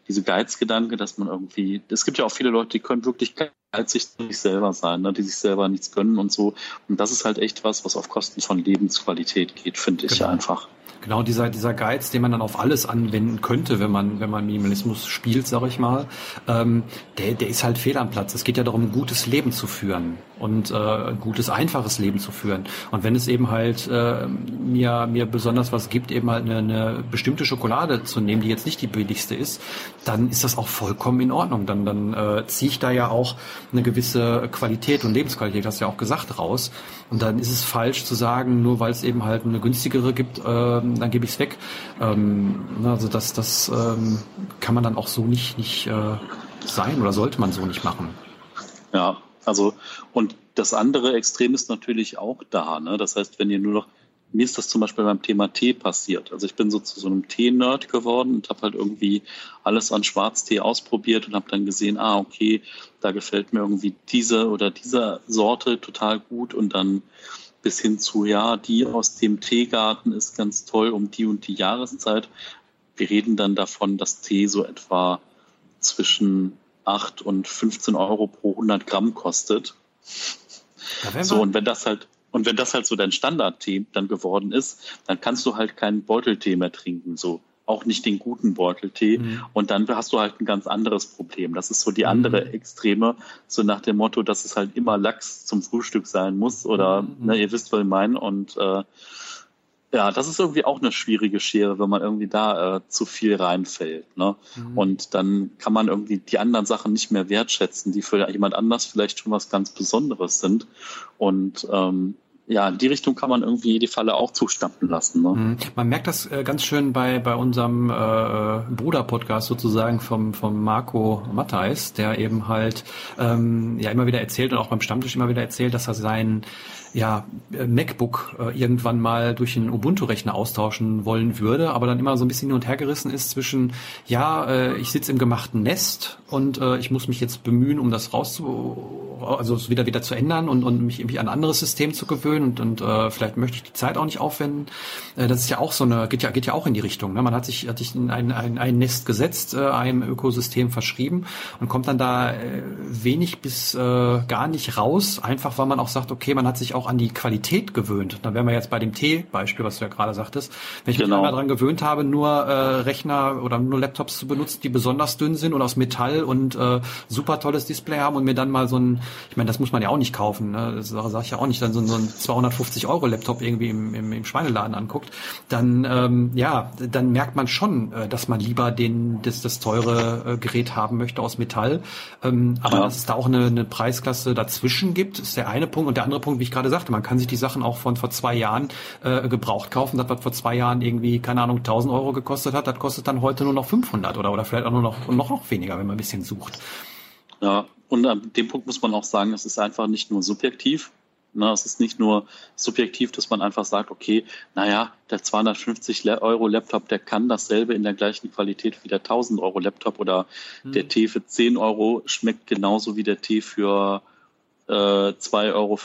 diese Geizgedanke, dass man irgendwie, es gibt ja auch viele Leute, die können wirklich geizig sich selber sein, ne? die sich selber nichts gönnen und so. Und das ist halt echt was, was auf Kosten von Lebensqualität geht, finde ich genau. einfach. Genau, dieser, dieser Geiz, den man dann auf alles anwenden könnte, wenn man, wenn man Minimalismus spielt, sag ich mal, ähm, der, der ist halt fehl am Platz. Es geht ja darum, ein gutes Leben zu führen und äh, ein gutes, einfaches Leben zu führen. Und wenn es eben halt äh, mir, mir besonders was gibt, eben halt eine, eine bestimmte Schokolade zu nehmen, die jetzt nicht die billigste ist, dann ist das auch vollkommen in Ordnung. Dann, dann äh, ziehe ich da ja auch eine gewisse Qualität und Lebensqualität, hast du ja auch gesagt, raus. Und dann ist es falsch zu sagen, nur weil es eben halt eine günstigere gibt, äh, dann gebe ich es weg. Ähm, also das, das ähm, kann man dann auch so nicht, nicht äh, sein oder sollte man so nicht machen. Ja, also und das andere Extrem ist natürlich auch da. Ne? Das heißt, wenn ihr nur noch mir ist das zum Beispiel beim Thema Tee passiert. Also ich bin so zu so einem Tee-Nerd geworden und habe halt irgendwie alles an Schwarztee ausprobiert und habe dann gesehen, ah, okay, da gefällt mir irgendwie diese oder diese Sorte total gut und dann bis hin zu, ja, die aus dem Teegarten ist ganz toll um die und die Jahreszeit. Wir reden dann davon, dass Tee so etwa zwischen 8 und 15 Euro pro 100 Gramm kostet. So, und wenn das halt, und wenn das halt so dein Standardtee dann geworden ist, dann kannst du halt keinen Beuteltee mehr trinken, so auch nicht den guten Beuteltee. Mhm. Und dann hast du halt ein ganz anderes Problem. Das ist so die andere mhm. Extreme, so nach dem Motto, dass es halt immer Lachs zum Frühstück sein muss oder mhm. ne, ihr wisst, was ich meine. Und äh, Ja, das ist irgendwie auch eine schwierige Schere, wenn man irgendwie da äh, zu viel reinfällt. Ne? Mhm. Und dann kann man irgendwie die anderen Sachen nicht mehr wertschätzen, die für jemand anders vielleicht schon was ganz Besonderes sind. Und ähm, ja, in die Richtung kann man irgendwie die Falle auch zustampfen lassen. Ne? Mhm. Man merkt das äh, ganz schön bei, bei unserem äh, Bruder-Podcast sozusagen vom, vom Marco Matthijs, der eben halt ähm, ja immer wieder erzählt und auch beim Stammtisch immer wieder erzählt, dass er sein ja, äh, MacBook äh, irgendwann mal durch einen Ubuntu-Rechner austauschen wollen würde, aber dann immer so ein bisschen hin und her gerissen ist zwischen, ja, äh, ich sitze im gemachten Nest und ich muss mich jetzt bemühen, um das rauszu, also wieder wieder zu ändern und, und mich irgendwie an ein anderes System zu gewöhnen und, und äh, vielleicht möchte ich die Zeit auch nicht aufwenden. Äh, das ist ja auch so eine, geht ja, geht ja auch in die Richtung. Ne? Man hat sich, hat sich in ein, ein, ein Nest gesetzt, äh, einem Ökosystem verschrieben und kommt dann da äh, wenig bis äh, gar nicht raus, einfach weil man auch sagt, okay, man hat sich auch an die Qualität gewöhnt. Da wären wir jetzt bei dem T-Beispiel, was du ja gerade sagtest. Wenn ich genau. mich einmal daran gewöhnt habe, nur äh, Rechner oder nur Laptops zu benutzen, die besonders dünn sind und aus Metall und äh, super tolles Display haben und mir dann mal so ein, ich meine, das muss man ja auch nicht kaufen, ne? das sage ich ja auch nicht, dann so, so ein 250 Euro Laptop irgendwie im, im, im Schweineladen anguckt, dann ähm, ja, dann merkt man schon, äh, dass man lieber den das, das teure äh, Gerät haben möchte aus Metall. Ähm, aber ja. dass es da auch eine, eine Preisklasse dazwischen gibt, ist der eine Punkt und der andere Punkt, wie ich gerade sagte, man kann sich die Sachen auch von vor zwei Jahren äh, gebraucht kaufen. Das, was vor zwei Jahren irgendwie, keine Ahnung, 1000 Euro gekostet hat, das kostet dann heute nur noch 500 oder, oder vielleicht auch nur noch, noch, noch weniger, wenn man ein bisschen sucht. Ja, und an dem Punkt muss man auch sagen, es ist einfach nicht nur subjektiv. Ne, es ist nicht nur subjektiv, dass man einfach sagt, okay, naja, der 250 Euro Laptop, der kann dasselbe in der gleichen Qualität wie der 1000 Euro Laptop oder hm. der Tee für 10 Euro schmeckt genauso wie der Tee für äh, 2,50 Euro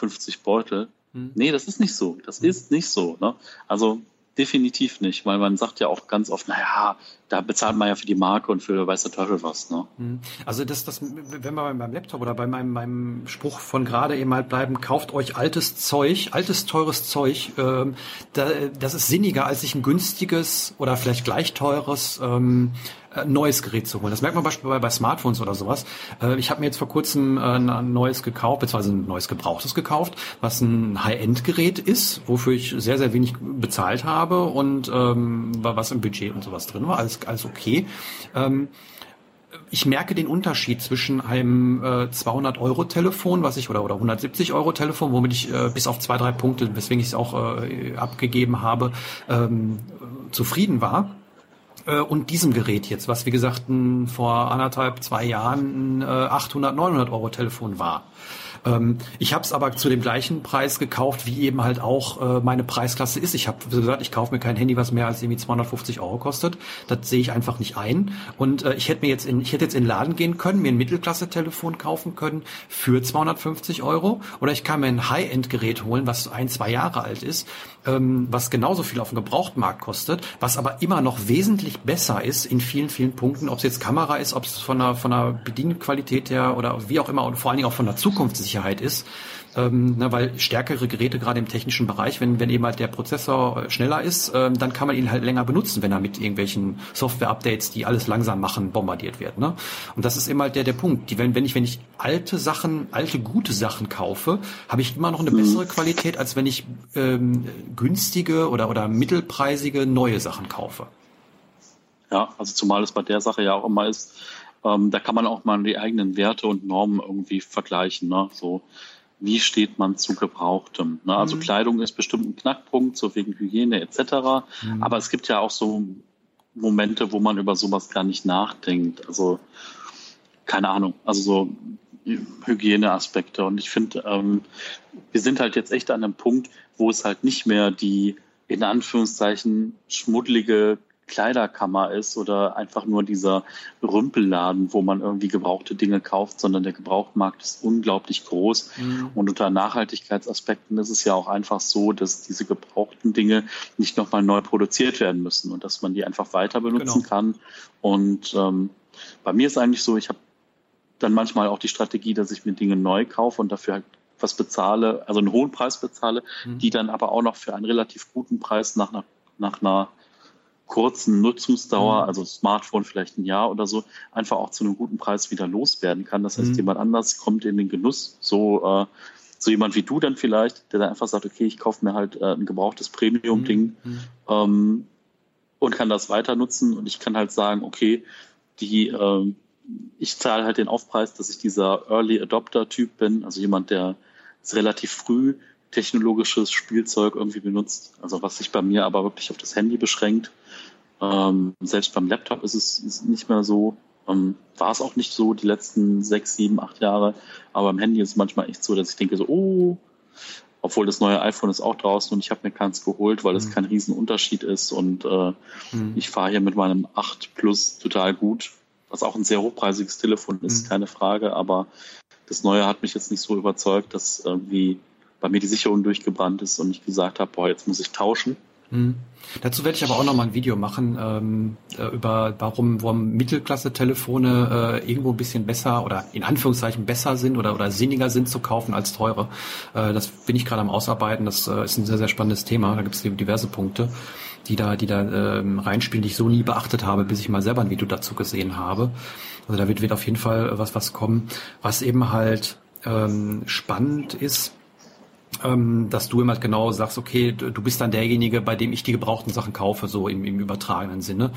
Beutel. Hm. Nee, das ist nicht so. Das hm. ist nicht so. Ne? Also definitiv nicht, weil man sagt ja auch ganz oft, naja, da bezahlt man ja für die Marke und für weiß der Teufel was. Ne? Hm. Also das, das, wenn wir beim Laptop oder bei meinem, meinem Spruch von gerade eben halt bleiben, kauft euch altes Zeug, altes teures Zeug, ähm, da, das ist sinniger, als sich ein günstiges oder vielleicht gleich teures ähm, äh, neues Gerät zu holen. Das merkt man beispielsweise bei Smartphones oder sowas. Äh, ich habe mir jetzt vor kurzem äh, ein neues gekauft, beziehungsweise ein neues Gebrauchtes gekauft, was ein High-End-Gerät ist, wofür ich sehr, sehr wenig bezahlt habe und ähm, was im Budget und sowas drin war. Alles, alles okay. Ähm, ich merke den Unterschied zwischen einem äh, 200 Euro Telefon, was ich oder oder 170 Euro Telefon, womit ich äh, bis auf zwei drei Punkte, weswegen ich es auch äh, abgegeben habe, ähm, zufrieden war äh, und diesem Gerät jetzt, was wie gesagt vor anderthalb, zwei Jahren ein äh, 800, 900 Euro Telefon war. Ähm, ich habe es aber zu dem gleichen Preis gekauft, wie eben halt auch äh, meine Preisklasse ist. Ich habe gesagt, ich kaufe mir kein Handy, was mehr als irgendwie 250 Euro kostet. Das sehe ich einfach nicht ein. Und äh, ich hätte mir jetzt in, ich hätte jetzt in den Laden gehen können, mir ein Mittelklasse-Telefon kaufen können für 250 Euro. Oder ich kann mir ein High-End-Gerät holen, was ein, zwei Jahre alt ist, ähm, was genauso viel auf dem Gebrauchtmarkt kostet, was aber immer noch wesentlich besser ist in vielen, vielen Punkten, ob es jetzt Kamera ist, ob es von der, von der Bedienqualität her oder wie auch immer und vor allen Dingen auch von der Zukunftssicherheit Sicherheit ist. Ähm, ne, weil stärkere Geräte gerade im technischen Bereich, wenn, wenn eben halt der Prozessor schneller ist, ähm, dann kann man ihn halt länger benutzen, wenn er mit irgendwelchen Software-Updates, die alles langsam machen, bombardiert wird. Ne? Und das ist immer halt der, der Punkt. Die, wenn, wenn ich, wenn ich alte Sachen, alte gute Sachen kaufe, habe ich immer noch eine mhm. bessere Qualität, als wenn ich ähm, günstige oder, oder mittelpreisige neue Sachen kaufe. Ja, also zumal es bei der Sache ja auch immer ist, ähm, da kann man auch mal die eigenen Werte und Normen irgendwie vergleichen. Ne? So, wie steht man zu Gebrauchtem? Ne? Also mhm. Kleidung ist bestimmt ein Knackpunkt, so wegen Hygiene etc. Mhm. Aber es gibt ja auch so Momente, wo man über sowas gar nicht nachdenkt. Also keine Ahnung, also so Hygieneaspekte. Und ich finde, ähm, wir sind halt jetzt echt an einem Punkt, wo es halt nicht mehr die in Anführungszeichen schmuddelige Kleiderkammer ist oder einfach nur dieser Rümpelladen, wo man irgendwie gebrauchte Dinge kauft, sondern der Gebrauchtmarkt ist unglaublich groß. Mhm. Und unter Nachhaltigkeitsaspekten ist es ja auch einfach so, dass diese gebrauchten Dinge nicht nochmal neu produziert werden müssen und dass man die einfach weiter benutzen genau. kann. Und ähm, bei mir ist eigentlich so, ich habe dann manchmal auch die Strategie, dass ich mir Dinge neu kaufe und dafür halt was bezahle, also einen hohen Preis bezahle, mhm. die dann aber auch noch für einen relativ guten Preis nach einer, nach einer kurzen Nutzungsdauer, mhm. also Smartphone vielleicht ein Jahr oder so, einfach auch zu einem guten Preis wieder loswerden kann. Das heißt, mhm. jemand anders kommt in den Genuss, so äh, so jemand wie du dann vielleicht, der dann einfach sagt, okay, ich kaufe mir halt äh, ein gebrauchtes Premium-Ding mhm. ähm, und kann das weiter nutzen und ich kann halt sagen, okay, die, äh, ich zahle halt den Aufpreis, dass ich dieser Early Adopter-Typ bin, also jemand, der relativ früh technologisches Spielzeug irgendwie benutzt, also was sich bei mir aber wirklich auf das Handy beschränkt. Ähm, selbst beim Laptop ist es ist nicht mehr so. Ähm, war es auch nicht so die letzten sechs, sieben, acht Jahre. Aber beim Handy ist es manchmal echt so, dass ich denke so, oh, obwohl das neue iPhone ist auch draußen und ich habe mir keins geholt, weil es mhm. kein Riesenunterschied ist und äh, mhm. ich fahre hier mit meinem 8 Plus total gut, was auch ein sehr hochpreisiges Telefon ist, mhm. keine Frage, aber das neue hat mich jetzt nicht so überzeugt, dass irgendwie bei mir die Sicherung durchgebrannt ist und ich gesagt habe, boah, jetzt muss ich tauschen. Mhm. Dazu werde ich aber auch noch mal ein Video machen ähm, äh, über warum, warum Mittelklasse-Telefone äh, irgendwo ein bisschen besser oder in Anführungszeichen besser sind oder, oder sinniger sind zu kaufen als teure. Äh, das bin ich gerade am Ausarbeiten. Das äh, ist ein sehr, sehr spannendes Thema. Da gibt es diverse Punkte, die da, die da ähm, reinspielen, die ich so nie beachtet habe, bis ich mal selber ein Video dazu gesehen habe. Also da wird, wird auf jeden Fall was, was kommen, was eben halt ähm, spannend ist ähm, dass du immer genau sagst, okay, du bist dann derjenige, bei dem ich die gebrauchten Sachen kaufe, so im, im übertragenen Sinne.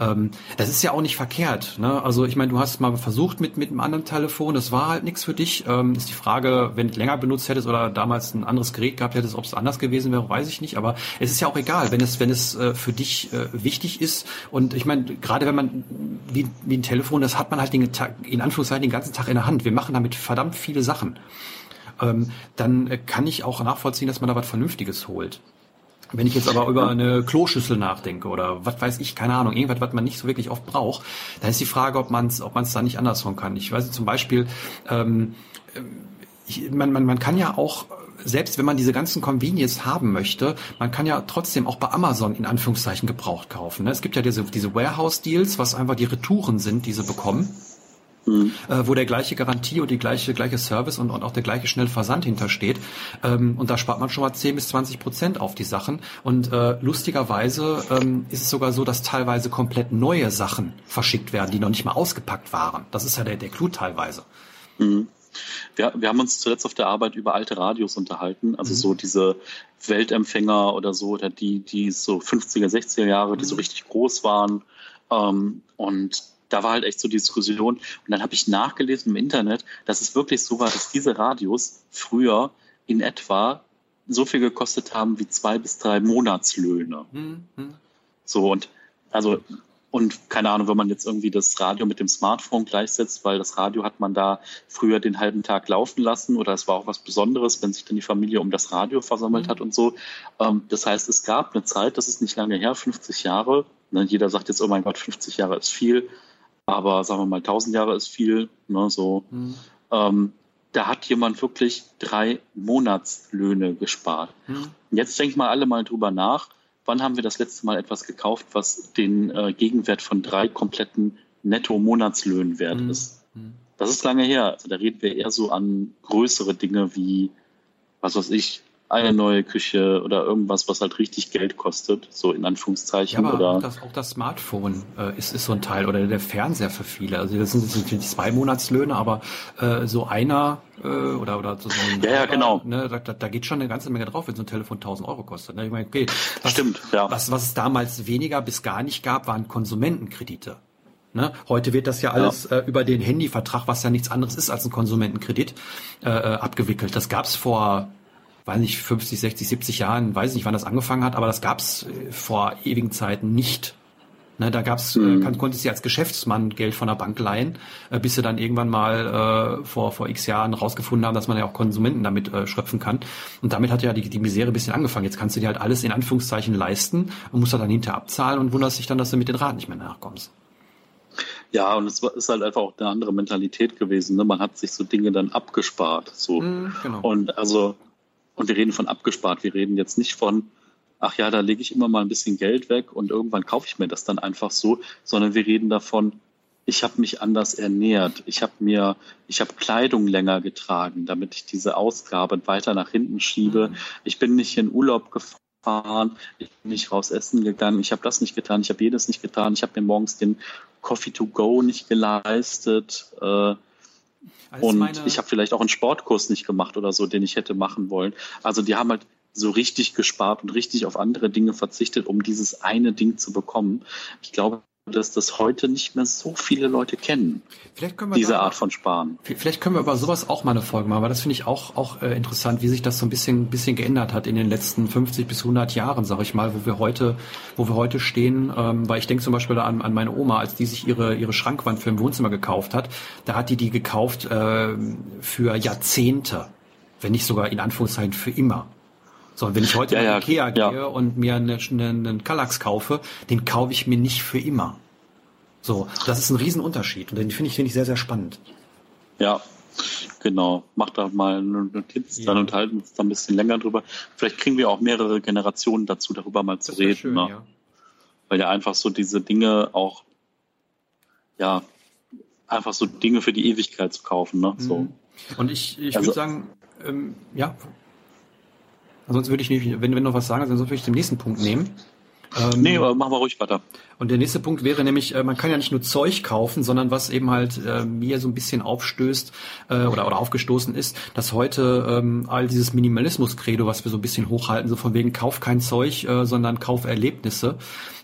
Ähm, das ist ja auch nicht verkehrt. Ne? Also ich meine, du hast mal versucht mit, mit einem anderen Telefon, das war halt nichts für dich. Ähm, ist die Frage, wenn du länger benutzt hättest oder damals ein anderes Gerät gehabt hättest, ob es anders gewesen wäre, weiß ich nicht. Aber es ist ja auch egal, wenn es, wenn es äh, für dich äh, wichtig ist. Und ich meine, gerade wenn man wie, wie ein Telefon, das hat man halt den, in Anführungszeichen den ganzen Tag in der Hand. Wir machen damit verdammt viele Sachen ähm, dann kann ich auch nachvollziehen, dass man da was Vernünftiges holt. Wenn ich jetzt aber über eine Kloschüssel nachdenke oder was weiß ich, keine Ahnung, irgendwas, was man nicht so wirklich oft braucht, dann ist die Frage, ob man es ob da nicht andersrum kann. Ich weiß zum Beispiel, ähm, ich, man, man, man kann ja auch selbst wenn man diese ganzen Convenience haben möchte, man kann ja trotzdem auch bei Amazon in Anführungszeichen gebraucht kaufen. Ne? Es gibt ja diese, diese Warehouse-Deals, was einfach die Retouren sind, die sie bekommen mhm. äh, wo der gleiche Garantie und die gleiche, gleiche Service und, und auch der gleiche schnelle Versand hintersteht. Ähm, und da spart man schon mal 10 bis 20 Prozent auf die Sachen. Und äh, lustigerweise ähm, ist es sogar so, dass teilweise komplett neue Sachen verschickt werden, die noch nicht mal ausgepackt waren. Das ist ja der, der Clou teilweise. Mhm. Wir, wir haben uns zuletzt auf der Arbeit über alte Radios unterhalten, also mhm. so diese Weltempfänger oder so, oder die, die so 50er, 60er Jahre, die so mhm. richtig groß waren. Ähm, und da war halt echt so die Diskussion. Und dann habe ich nachgelesen im Internet, dass es wirklich so war, dass diese Radios früher in etwa so viel gekostet haben wie zwei bis drei Monatslöhne. Mhm. So und also und keine Ahnung, wenn man jetzt irgendwie das Radio mit dem Smartphone gleichsetzt, weil das Radio hat man da früher den halben Tag laufen lassen oder es war auch was Besonderes, wenn sich dann die Familie um das Radio versammelt mhm. hat und so. Ähm, das heißt, es gab eine Zeit, das ist nicht lange her, 50 Jahre. Ne, jeder sagt jetzt, oh mein Gott, 50 Jahre ist viel aber sagen wir mal, 1000 Jahre ist viel, ne, so. Mhm. Ähm, da hat jemand wirklich drei Monatslöhne gespart. Mhm. Jetzt denkt mal alle mal drüber nach, wann haben wir das letzte Mal etwas gekauft, was den äh, Gegenwert von drei kompletten Netto-Monatslöhnen wert mhm. ist. Mhm. Das ist lange her. Also da reden wir eher so an größere Dinge wie, was weiß ich, eine neue Küche oder irgendwas, was halt richtig Geld kostet, so in Anführungszeichen. Ja, aber oder auch das, auch das Smartphone äh, ist, ist so ein Teil oder der Fernseher für viele. Also das sind, sind zwei Monatslöhne, aber äh, so einer äh, oder oder so ein ja, ja, genau. Ne, da, da geht schon eine ganze Menge drauf, wenn so ein Telefon 1000 Euro kostet. Ne? Ich meine, okay, was, Stimmt, ja. Was, was es damals weniger bis gar nicht gab, waren Konsumentenkredite. Ne? Heute wird das ja alles ja. Äh, über den Handyvertrag, was ja nichts anderes ist als ein Konsumentenkredit, äh, äh abgewickelt. Das gab's vor weiß nicht, 50, 60, 70 Jahren, weiß nicht, wann das angefangen hat, aber das gab's äh, vor ewigen Zeiten nicht. Ne, da gab's, äh, mhm. kann, konntest du als Geschäftsmann Geld von der Bank leihen, äh, bis sie dann irgendwann mal äh, vor, vor x Jahren rausgefunden haben, dass man ja auch Konsumenten damit äh, schröpfen kann. Und damit hat ja die, die Misere ein bisschen angefangen. Jetzt kannst du dir halt alles in Anführungszeichen leisten und musst dann hinterher abzahlen und wunderst dich dann, dass du mit den Raten nicht mehr nachkommst. Ja, und es ist halt einfach auch eine andere Mentalität gewesen. Ne? Man hat sich so Dinge dann abgespart. So. Mm, genau. Und also und wir reden von abgespart. Wir reden jetzt nicht von, ach ja, da lege ich immer mal ein bisschen Geld weg und irgendwann kaufe ich mir das dann einfach so, sondern wir reden davon, ich habe mich anders ernährt. Ich habe mir, ich habe Kleidung länger getragen, damit ich diese Ausgabe weiter nach hinten schiebe. Mhm. Ich bin nicht in Urlaub gefahren, ich bin nicht raus essen gegangen, ich habe das nicht getan, ich habe jedes nicht getan, ich habe mir morgens den Coffee to go nicht geleistet. Äh, Also und ich habe vielleicht auch einen Sportkurs nicht gemacht oder so, den ich hätte machen wollen. Also die haben halt so richtig gespart und richtig auf andere Dinge verzichtet, um dieses eine Ding zu bekommen. Ich glaube, dass das heute nicht mehr so viele Leute kennen. Vielleicht können wir diese da, Art von Sparen. Vielleicht können wir über sowas auch mal eine Folge machen, weil das finde ich auch auch äh, interessant, wie sich das so ein bisschen bisschen geändert hat in den letzten 50 bis 100 Jahren, sag ich mal, wo wir heute wo wir heute stehen. Ähm, weil ich denke zum Beispiel an, an meine Oma, als die sich ihre ihre Schrankwand für ein Wohnzimmer gekauft hat, da hat die die gekauft äh, für Jahrzehnte, wenn nicht sogar in Anführungszeichen für immer. So, und wenn ich heute ja, nach Ikea ja. gehe und mir einen, einen Kallax kaufe, den kaufe ich mir nicht für immer. So, das ist ein Riesenunterschied und den finde ich, finde ich sehr, sehr spannend. Ja, genau. Mach da mal eine Notiz, ja. dann unterhalten wir uns da ein bisschen länger drüber. Vielleicht kriegen wir auch mehrere Generationen dazu, darüber mal zu reden. Schön, ne? ja. Weil ja einfach so diese Dinge auch, ja, einfach so Dinge für die Ewigkeit zu kaufen. Ne? So. Mhm. Und ich, ich also, würde sagen, ähm, ja, Ansonsten würde ich nicht, wenn, wenn noch was sagen, dann würde ich den nächsten Punkt nehmen. Ähm, nee, aber machen wir ruhig weiter. Und der nächste Punkt wäre nämlich, äh, man kann ja nicht nur Zeug kaufen, sondern was eben halt äh, mir so ein bisschen aufstößt äh, oder, oder aufgestoßen ist, dass heute ähm, all dieses Minimalismus-Credo, was wir so ein bisschen hochhalten, so von wegen kauf kein Zeug, äh, sondern kauf Erlebnisse,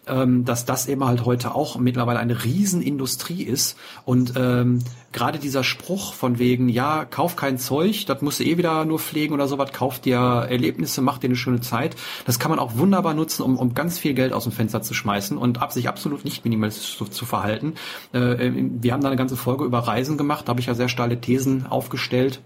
ähm, dass das eben halt heute auch mittlerweile eine Riesenindustrie ist und ähm, gerade dieser Spruch von wegen, ja, kauf kein Zeug, das musst du eh wieder nur pflegen oder sowas, kauf dir Erlebnisse, mach dir eine schöne Zeit. Das kann man auch wunderbar nutzen, um, um ganz viel Geld aus dem Fenster zu schmeißen und ab sich absolut nicht minimalistisch zu, zu verhalten. Äh, wir haben da eine ganze Folge über Reisen gemacht, da habe ich ja sehr steile Thesen aufgestellt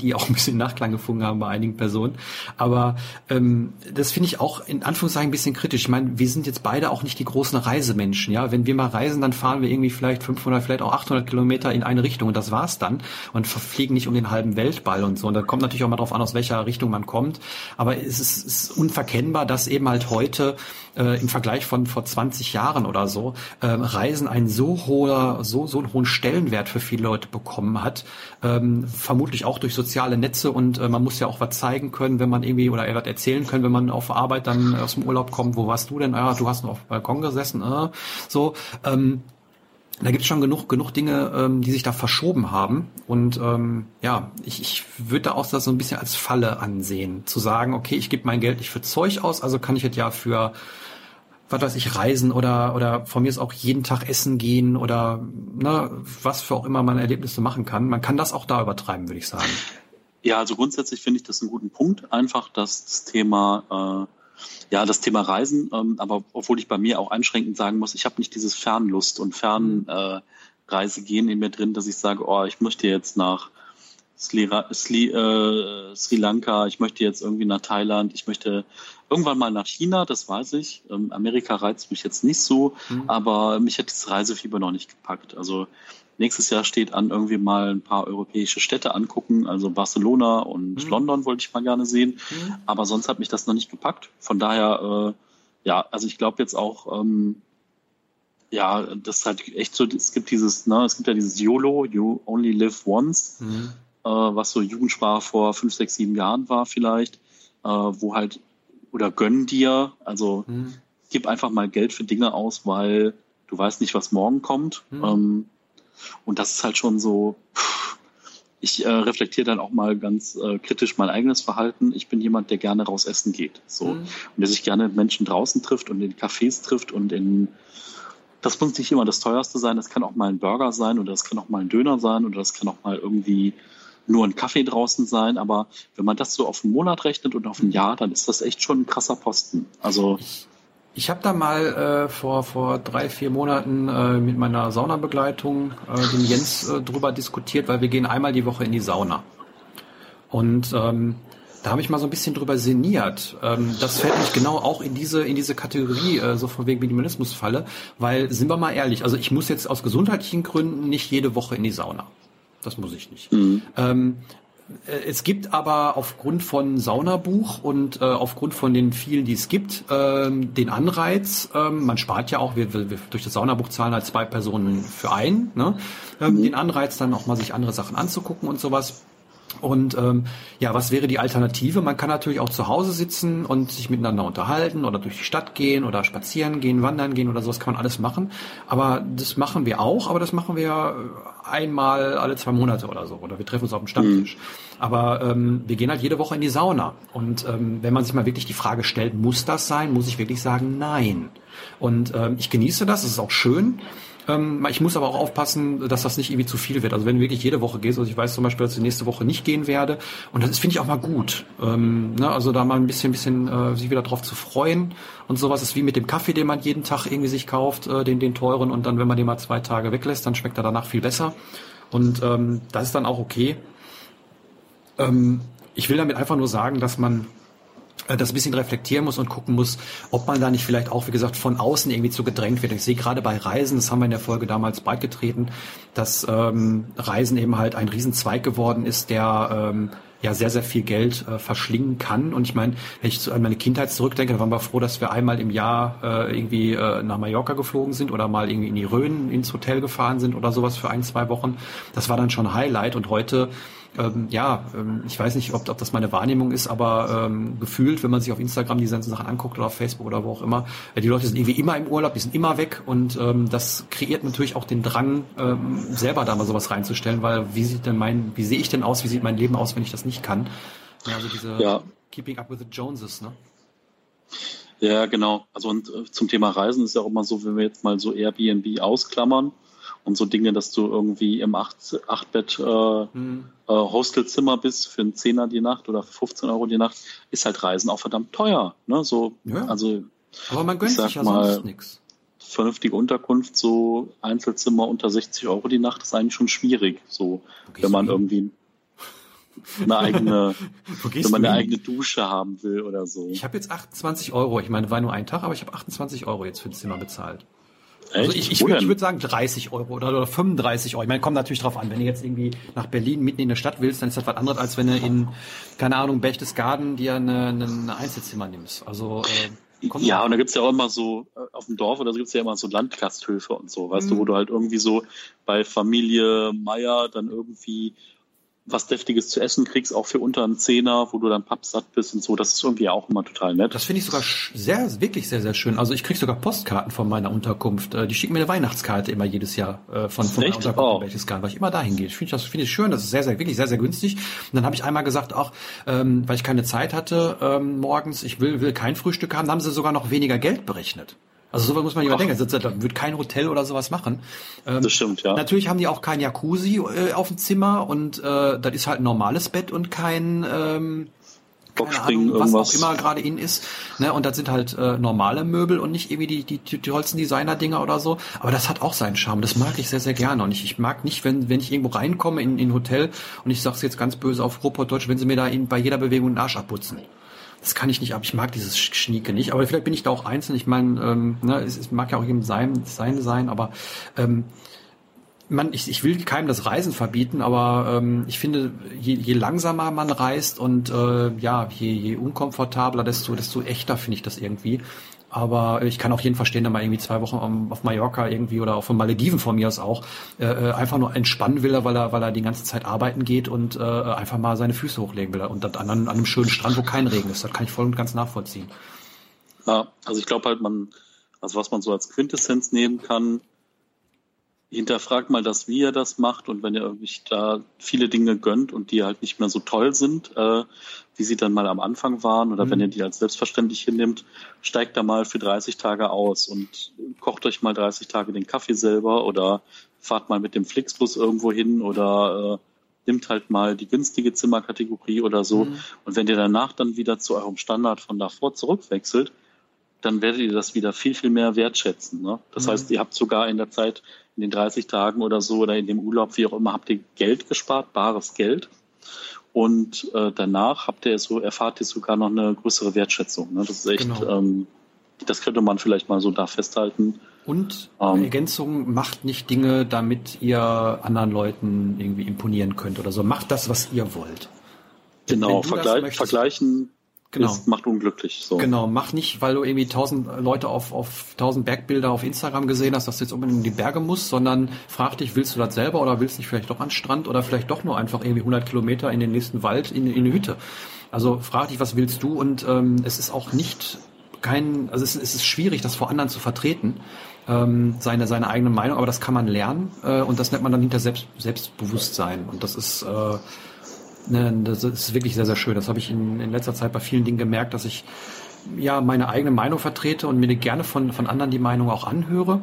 die auch ein bisschen Nachklang gefunden haben bei einigen Personen. Aber ähm, das finde ich auch in Anführungszeichen ein bisschen kritisch. Ich meine, wir sind jetzt beide auch nicht die großen Reisemenschen. Ja, wenn wir mal reisen, dann fahren wir irgendwie vielleicht 500, vielleicht auch 800 Kilometer in eine Richtung und das war's dann und fliegen nicht um den halben Weltball und so. Und da kommt natürlich auch mal drauf an, aus welcher Richtung man kommt. Aber es ist, ist unverkennbar, dass eben halt heute äh, im Vergleich von vor 20 Jahren oder so äh, Reisen einen so hoher, so so einen hohen Stellenwert für viele Leute bekommen hat. Ähm, vermutlich auch durch soziale Netze und äh, man muss ja auch was zeigen können, wenn man irgendwie oder etwas erzählen können, wenn man auf Arbeit dann aus dem Urlaub kommt. Wo warst du denn? Ja, du hast noch auf dem Balkon gesessen. Äh, so. Ähm, da gibt es schon genug, genug Dinge, ähm, die sich da verschoben haben. Und ähm, ja, ich, ich würde da auch das so ein bisschen als Falle ansehen, zu sagen, okay, ich gebe mein Geld nicht für Zeug aus, also kann ich es ja für was weiß ich, reisen oder, oder von mir ist auch jeden Tag essen gehen oder ne, was für auch immer man Erlebnisse machen kann. Man kann das auch da übertreiben, würde ich sagen. Ja, also grundsätzlich finde ich das einen guten Punkt. Einfach, das Thema, äh, ja, das Thema Reisen, ähm, aber obwohl ich bei mir auch einschränkend sagen muss, ich habe nicht dieses Fernlust und Fernreisegehen äh, in mir drin, dass ich sage, oh, ich möchte jetzt nach Sri, Sri, äh, Sri Lanka, ich möchte jetzt irgendwie nach Thailand, ich möchte irgendwann mal nach China, das weiß ich. Ähm, Amerika reizt mich jetzt nicht so, mhm. aber mich hat das Reisefieber noch nicht gepackt. Also nächstes Jahr steht an, irgendwie mal ein paar europäische Städte angucken. Also Barcelona und mhm. London wollte ich mal gerne sehen. Mhm. Aber sonst hat mich das noch nicht gepackt. Von daher, äh, ja, also ich glaube jetzt auch, ähm, ja, das ist halt echt so, es gibt dieses, ne, es gibt ja dieses YOLO, You Only Live Once. Mhm was so Jugendsprache vor fünf, sechs, sieben Jahren war vielleicht, äh, wo halt, oder gönn dir, also mhm. gib einfach mal Geld für Dinge aus, weil du weißt nicht, was morgen kommt. Mhm. Ähm, und das ist halt schon so, ich äh, reflektiere dann auch mal ganz äh, kritisch mein eigenes Verhalten. Ich bin jemand, der gerne raus essen geht. So. Mhm. Und der sich gerne mit Menschen draußen trifft und in Cafés trifft und in das muss nicht immer das teuerste sein, das kann auch mal ein Burger sein oder das kann auch mal ein Döner sein oder das kann auch mal irgendwie nur ein Kaffee draußen sein, aber wenn man das so auf einen Monat rechnet und auf ein Jahr, dann ist das echt schon ein krasser Posten. Also ich, habe da mal äh, vor vor drei vier Monaten äh, mit meiner Saunabegleitung äh, dem Jens äh, drüber diskutiert, weil wir gehen einmal die Woche in die Sauna und ähm, da habe ich mal so ein bisschen drüber sinniert. Ähm, das fällt mich genau auch in diese in diese Kategorie äh, so von wegen Minimalismus falle, weil sind wir mal ehrlich, also ich muss jetzt aus gesundheitlichen Gründen nicht jede Woche in die Sauna. Das muss ich nicht. Mhm. Ähm, äh, es gibt aber aufgrund von Saunabuch und äh, aufgrund von den vielen, die es gibt, ähm, den Anreiz, ähm, man spart ja auch, wir, wir durch das Saunabuch zahlen halt zwei Personen für einen, ne? ähm, mhm. den Anreiz dann auch mal sich andere Sachen anzugucken und sowas. Und ähm, ja, was wäre die Alternative? Man kann natürlich auch zu Hause sitzen und sich miteinander unterhalten oder durch die Stadt gehen oder spazieren gehen, wandern gehen oder sowas kann man alles machen. Aber das machen wir auch, aber das machen wir einmal alle zwei Monate oder so. Oder wir treffen uns auf dem Stammtisch. Mhm. Aber ähm, wir gehen halt jede Woche in die Sauna. Und ähm, wenn man sich mal wirklich die Frage stellt, muss das sein, muss ich wirklich sagen, nein. Und ähm, ich genieße das, es ist auch schön. Ähm, ich muss aber auch aufpassen, dass das nicht irgendwie zu viel wird. Also wenn du wirklich jede Woche gehst, also ich weiß zum Beispiel, dass ich nächste Woche nicht gehen werde. Und das finde ich auch mal gut. Ähm, ne? Also da mal ein bisschen, bisschen äh, sich wieder drauf zu freuen und sowas ist wie mit dem Kaffee, den man jeden Tag irgendwie sich kauft, äh, den, den teuren. Und dann, wenn man den mal zwei Tage weglässt, dann schmeckt er danach viel besser. Und ähm, das ist dann auch okay. Ähm, ich will damit einfach nur sagen, dass man das ein bisschen reflektieren muss und gucken muss, ob man da nicht vielleicht auch, wie gesagt, von außen irgendwie zu gedrängt wird. Ich sehe gerade bei Reisen, das haben wir in der Folge damals beigetreten, dass ähm, Reisen eben halt ein Riesenzweig geworden ist, der ähm, ja sehr, sehr viel Geld äh, verschlingen kann. Und ich meine, wenn ich an meine Kindheit zurückdenke, waren wir froh, dass wir einmal im Jahr äh, irgendwie äh, nach Mallorca geflogen sind oder mal irgendwie in die Rhön ins Hotel gefahren sind oder sowas für ein, zwei Wochen. Das war dann schon Highlight. Und heute ähm, ja, ähm, ich weiß nicht, ob, ob das meine Wahrnehmung ist, aber ähm, gefühlt, wenn man sich auf Instagram diese ganzen Sachen anguckt oder auf Facebook oder wo auch immer, äh, die Leute sind irgendwie immer im Urlaub, die sind immer weg und ähm, das kreiert natürlich auch den Drang, ähm, selber da mal sowas reinzustellen, weil wie sieht denn mein, wie sehe ich denn aus, wie sieht mein Leben aus, wenn ich das nicht kann? Ja, also diese ja. Keeping Up with the Joneses, ne? Ja, genau. Also und äh, zum Thema Reisen ist ja auch immer so, wenn wir jetzt mal so Airbnb ausklammern, und so Dinge, dass du irgendwie im 8-Bett äh, hm. äh, Hostelzimmer bist für einen Zehner die Nacht oder für 15 Euro die Nacht, ist halt Reisen auch verdammt teuer. Ne? So, ja. also, Aber man gönnt sich ja mal, sonst nichts. Vernünftige Unterkunft, so Einzelzimmer unter 60 Euro die Nacht, ist eigentlich schon schwierig. So, wenn man irgendwie eine eigene, wenn man eine eigene Dusche haben will oder so. Ich habe jetzt 28 Euro. Ich meine, war nur ein Tag, aber ich habe 28 Euro jetzt für ein Zimmer bezahlt. Also ich, ich, ich würde sagen 30 Euro oder, oder 35 Euro. Ich meine, kommt natürlich drauf an. Wenn du jetzt irgendwie nach Berlin mitten in der Stadt willst, dann ist das was anderes, als wenn du in, keine Ahnung, Berchtesgaden dir eine, eine Einzelzimmer nimmst. Also äh, ja, und da gibt's ja auch immer so, äh, auf dem Dorf oder so gibt's ja immer so Landgasthöfe und so, weißt mhm. du, wo du halt irgendwie so bei Familie Meier dann irgendwie was Deftiges zu essen kriegst, auch für unter einen Zehner, wo du dann pappsatt bist und so. Das ist irgendwie auch immer total nett. Das finde ich sogar sehr, wirklich sehr, sehr schön. Also ich krieg sogar Postkarten von meiner Unterkunft. Äh, die schicken mir eine Weihnachtskarte immer jedes Jahr äh, von, von meiner Unterkunft, oh. welches Garten, weil ich immer dahin gehe. Ich finde das finde ich schön. Das ist sehr, sehr, wirklich sehr, sehr günstig. Und dann habe ich einmal gesagt, auch ähm, weil ich keine Zeit hatte ähm, morgens, ich will, will kein Frühstück haben, dann haben sie sogar noch weniger Geld berechnet. Also sowas muss man ja denken. Da wird kein Hotel oder sowas machen. Ähm, das stimmt, ja. Natürlich haben die auch kein Jacuzzi äh, auf dem Zimmer und äh, das ist halt ein normales Bett und kein ähm, Ahnung, was irgendwas. auch immer gerade in ist. Ne? Und das sind halt äh, normale Möbel und nicht irgendwie die, die, die tollsten Designer-Dinger oder so. Aber das hat auch seinen Charme. Das mag ich sehr, sehr gerne. Und ich, ich mag nicht, wenn, wenn ich irgendwo reinkomme in, in ein Hotel und ich sag's jetzt ganz böse auf Ruhrpott-Deutsch, wenn sie mir da in, bei jeder Bewegung den Arsch abputzen das kann ich nicht ab. Ich mag dieses Schnieke nicht. Aber vielleicht bin ich da auch einzeln. Ich meine, ähm, ne, es, es mag ja auch jedem sein, sein sein, aber ähm, man, ich, ich will keinem das Reisen verbieten, aber ähm, ich finde, je, je langsamer man reist und äh, ja, je, je unkomfortabler, desto, desto echter finde ich das irgendwie. Aber ich kann auch jeden verstehen, der mal irgendwie zwei Wochen auf Mallorca irgendwie oder auf den Malediven von mir aus auch äh, äh, einfach nur entspannen will, weil er, weil er die ganze Zeit arbeiten geht und äh, einfach mal seine Füße hochlegen will. Und das an, einem schönen Strand, wo kein Regen ist. Das kann ich voll und ganz nachvollziehen. Ja, also ich glaube halt, man, also was man so als Quintessenz nehmen kann, hinterfragt mal das, wie er das macht und wenn er irgendwie da viele Dinge gönnt und die halt nicht mehr so toll sind, äh, wie sie dann mal am Anfang waren oder mhm. wenn ihr die als selbstverständlich hinnimmt, steigt da mal für 30 Tage aus und kocht euch mal 30 Tage den Kaffee selber oder fahrt mal mit dem Flixbus irgendwo hin oder äh, nimmt halt mal die günstige Zimmerkategorie oder so. Mhm. Und wenn ihr danach dann wieder zu eurem Standard von davor zurückwechselt, dann werdet ihr das wieder viel, viel mehr wertschätzen. Ne? Das mhm. heißt, ihr habt sogar in der Zeit, in den 30 Tagen oder so oder in dem Urlaub, wie auch immer, habt ihr Geld gespart, bares Geld. Und äh, danach habt ihr so, erfahrt ihr sogar noch eine größere Wertschätzung. Ne? Das ist echt, genau. ähm, das könnte man vielleicht mal so da festhalten. Und ähm, Ergänzung, macht nicht Dinge, damit ihr anderen Leuten irgendwie imponieren könnt oder so. Macht das, was ihr wollt. Genau, vergleich, vergleichen genau. das macht unglücklich. So. Genau, mach nicht, weil du irgendwie tausend Leute auf, auf tausend Bergbilder auf Instagram gesehen hast, dass du jetzt unbedingt in die Berge musst, sondern frag dich, willst du das selber oder willst du nicht vielleicht doch an den Strand oder vielleicht doch nur einfach irgendwie 100 Kilometer in den nächsten Wald in, in eine Hütte. Also frag dich, was willst du und ähm, es ist auch nicht kein, also es, es ist schwierig, das vor anderen zu vertreten, ähm, seine, seine eigene Meinung, aber das kann man lernen äh, und das nennt man dann hinter Selbst, Selbstbewusstsein und das ist äh, das ist wirklich sehr, sehr schön. Das habe ich in, in letzter Zeit bei vielen Dingen gemerkt, dass ich ja meine eigene Meinung vertrete und mir gerne von, von anderen die Meinung auch anhöre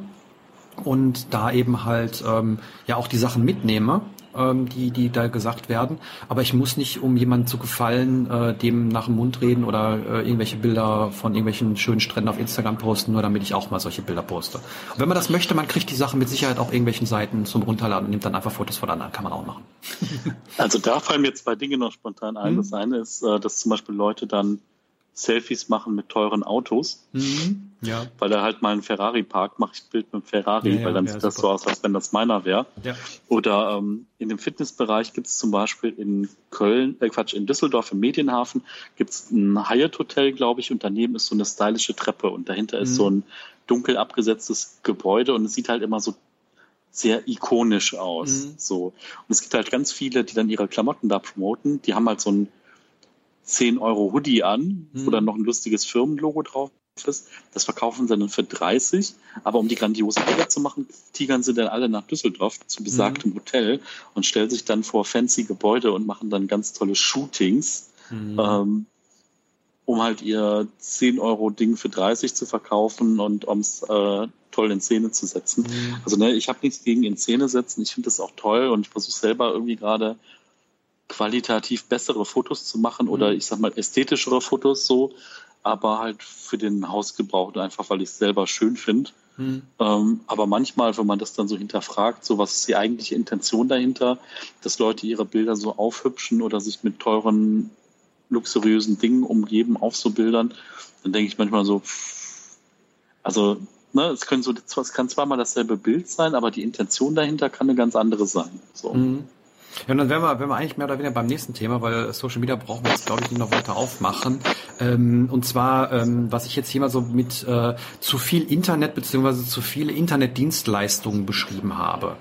und da eben halt ähm, ja auch die Sachen mitnehme ähm, die, die da gesagt werden. Aber ich muss nicht, um jemanden zu gefallen, äh, dem nach dem Mund reden oder äh, irgendwelche Bilder von irgendwelchen schönen Stränden auf Instagram posten, nur damit ich auch mal solche Bilder poste. Und wenn man das möchte, man kriegt die Sachen mit Sicherheit auch irgendwelchen Seiten zum Runterladen und nimmt dann einfach Fotos von anderen, kann man auch machen. Also da fallen mir zwei Dinge noch spontan ein. Hm. Das eine ist, äh, dass zum Beispiel Leute dann Selfies machen mit teuren Autos. Mhm. Ja. Weil er halt mal einen Ferrari parkt, mache ich ein Bild mit dem Ferrari, ja, weil dann ja, sieht das super. so aus, als wenn das meiner wäre. Ja. Oder ähm, in dem Fitnessbereich gibt es zum Beispiel in Köln, äh Quatsch, in Düsseldorf im Medienhafen gibt es ein Hyatt Hotel, glaube ich, und daneben ist so eine stylische Treppe und dahinter mhm. ist so ein dunkel abgesetztes Gebäude und es sieht halt immer so sehr ikonisch aus. Mhm. So. Und es gibt halt ganz viele, die dann ihre Klamotten da promoten, die haben halt so ein 10 Euro Hoodie an, mhm. wo dann noch ein lustiges Firmenlogo drauf ist. Das verkaufen sie dann für 30. Aber um die grandiosen Bilder zu machen, tigern sie dann alle nach Düsseldorf zu besagtem mhm. Hotel und stellen sich dann vor fancy Gebäude und machen dann ganz tolle Shootings, mhm. ähm, um halt ihr 10 Euro Ding für 30 zu verkaufen und um es äh, toll in Szene zu setzen. Mhm. Also ne, ich habe nichts gegen in Szene setzen. Ich finde das auch toll und ich versuche selber irgendwie gerade qualitativ bessere Fotos zu machen oder mhm. ich sag mal ästhetischere Fotos so, aber halt für den Hausgebrauch einfach, weil ich es selber schön finde. Mhm. Ähm, aber manchmal, wenn man das dann so hinterfragt, so was ist die eigentliche Intention dahinter, dass Leute ihre Bilder so aufhübschen oder sich mit teuren, luxuriösen Dingen umgeben auf so Bildern, dann denke ich manchmal so, also ne, es können so, es kann zwar mal dasselbe Bild sein, aber die Intention dahinter kann eine ganz andere sein. So. Mhm. Ja, und dann wären wir, wären wir eigentlich mehr oder weniger beim nächsten Thema, weil Social Media brauchen wir jetzt, glaube ich, nicht noch weiter aufmachen. Ähm, und zwar, ähm, was ich jetzt hier mal so mit äh, zu viel Internet beziehungsweise zu viele Internetdienstleistungen beschrieben habe.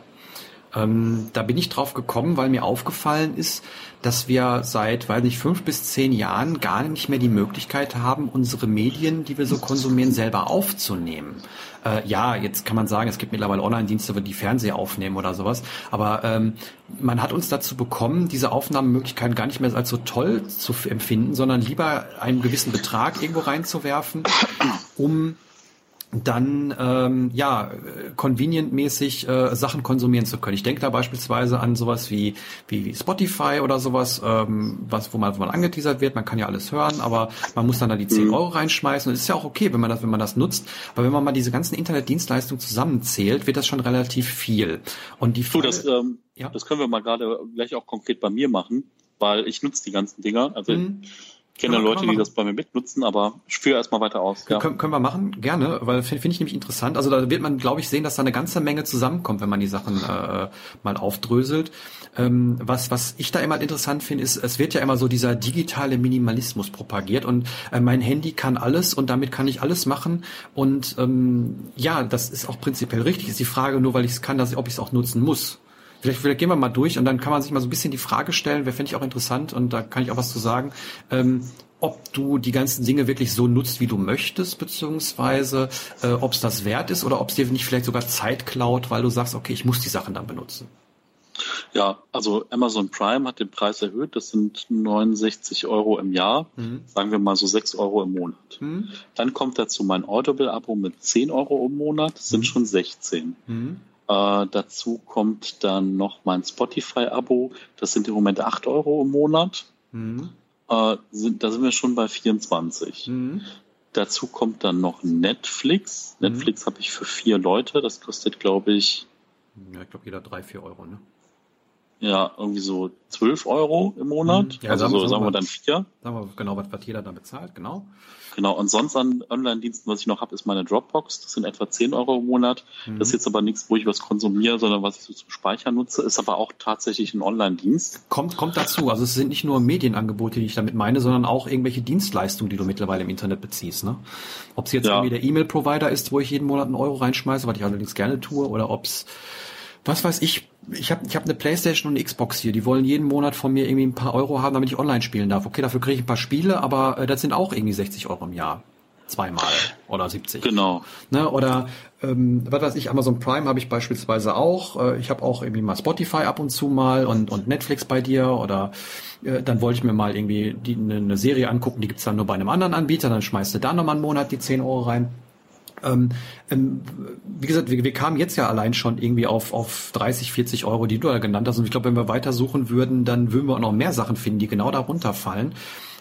Ähm, da bin ich drauf gekommen, weil mir aufgefallen ist, dass wir seit, weiß nicht, fünf bis zehn Jahren gar nicht mehr die Möglichkeit haben, unsere Medien, die wir so konsumieren, selber aufzunehmen. Äh, ja, jetzt kann man sagen, es gibt mittlerweile Online-Dienste, die Fernseher aufnehmen oder sowas, aber ähm, man hat uns dazu bekommen, diese Aufnahmemöglichkeiten gar nicht mehr als so toll zu empfinden, sondern lieber einen gewissen Betrag irgendwo reinzuwerfen, um dann ähm, ja convenient-mäßig äh, Sachen konsumieren zu können. Ich denke da beispielsweise an sowas wie wie Spotify oder sowas, ähm, was wo man wo man angeteasert wird. Man kann ja alles hören, aber man muss dann da die 10 mhm. Euro reinschmeißen. Und es ist ja auch okay, wenn man das wenn man das nutzt. Aber wenn man mal diese ganzen Internetdienstleistungen zusammenzählt, wird das schon relativ viel. Und die Frage, du, das, ähm, ja? das können wir mal gerade gleich auch konkret bei mir machen, weil ich nutze die ganzen Dinger. Also mhm kenne ja, Leute, die das bei mir mitnutzen, aber ich führe erstmal weiter aus. Ja. Können, können wir machen, gerne, weil finde find ich nämlich interessant. Also da wird man, glaube ich, sehen, dass da eine ganze Menge zusammenkommt, wenn man die Sachen äh, mal aufdröselt. Ähm, was, was ich da immer interessant finde, ist, es wird ja immer so dieser digitale Minimalismus propagiert und äh, mein Handy kann alles und damit kann ich alles machen. Und ähm, ja, das ist auch prinzipiell richtig. Ist die Frage nur, weil ich es kann, dass ich, ob ich es auch nutzen muss. Vielleicht, vielleicht gehen wir mal durch und dann kann man sich mal so ein bisschen die Frage stellen, wer fände ich auch interessant und da kann ich auch was zu sagen, ähm, ob du die ganzen Dinge wirklich so nutzt, wie du möchtest, beziehungsweise äh, ob es das wert ist oder ob es dir nicht vielleicht sogar Zeit klaut, weil du sagst, okay, ich muss die Sachen dann benutzen. Ja, also Amazon Prime hat den Preis erhöht. Das sind 69 Euro im Jahr. Mhm. Sagen wir mal so 6 Euro im Monat. Mhm. Dann kommt dazu mein Audible-Abo mit 10 Euro im Monat. Das sind mhm. schon 16. Äh, dazu kommt dann noch mein Spotify-Abo. Das sind im Moment 8 Euro im Monat. Mhm. Äh, sind, da sind wir schon bei 24. Mhm. Dazu kommt dann noch Netflix. Mhm. Netflix habe ich für vier Leute. Das kostet, glaube ich. Ja, ich glaube, jeder drei, vier Euro, ne? Ja irgendwie so 12 Euro im Monat. Mhm. Ja, also sagen, so, sagen wir dann vier. Sagen wir genau, was, was jeder da bezahlt, genau. Genau, und sonst an Online-Diensten, was ich noch habe, ist meine Dropbox. Das sind etwa 10 Euro im Monat. Mhm. Das ist jetzt aber nichts, wo ich was konsumiere, sondern was ich so zum Speichern nutze, ist aber auch tatsächlich ein Online-Dienst. Kommt, kommt dazu. Also es sind nicht nur Medienangebote, die ich damit meine, sondern auch irgendwelche Dienstleistungen, die du mittlerweile im Internet beziehst. Ne? Ob es jetzt ja. irgendwie der E-Mail-Provider ist, wo ich jeden Monat einen Euro reinschmeiße, was ich allerdings gerne tue, oder ob es was weiß ich, ich habe ich hab eine Playstation und eine Xbox hier, die wollen jeden Monat von mir irgendwie ein paar Euro haben, damit ich online spielen darf. Okay, dafür kriege ich ein paar Spiele, aber äh, das sind auch irgendwie 60 Euro im Jahr. Zweimal oder 70. Genau. Ne, oder ähm, was weiß ich, Amazon Prime habe ich beispielsweise auch. Äh, ich habe auch irgendwie mal Spotify ab und zu mal und, und Netflix bei dir oder äh, dann wollte ich mir mal irgendwie die, eine, eine Serie angucken, die gibt's dann nur bei einem anderen Anbieter, dann schmeißt du da nochmal einen Monat die 10 Euro rein. Ähm, ähm, wie gesagt, wir, wir kamen jetzt ja allein schon irgendwie auf, auf 30, 40 Euro, die du da genannt hast. Und ich glaube, wenn wir weiter suchen würden, dann würden wir auch noch mehr Sachen finden, die genau darunter fallen.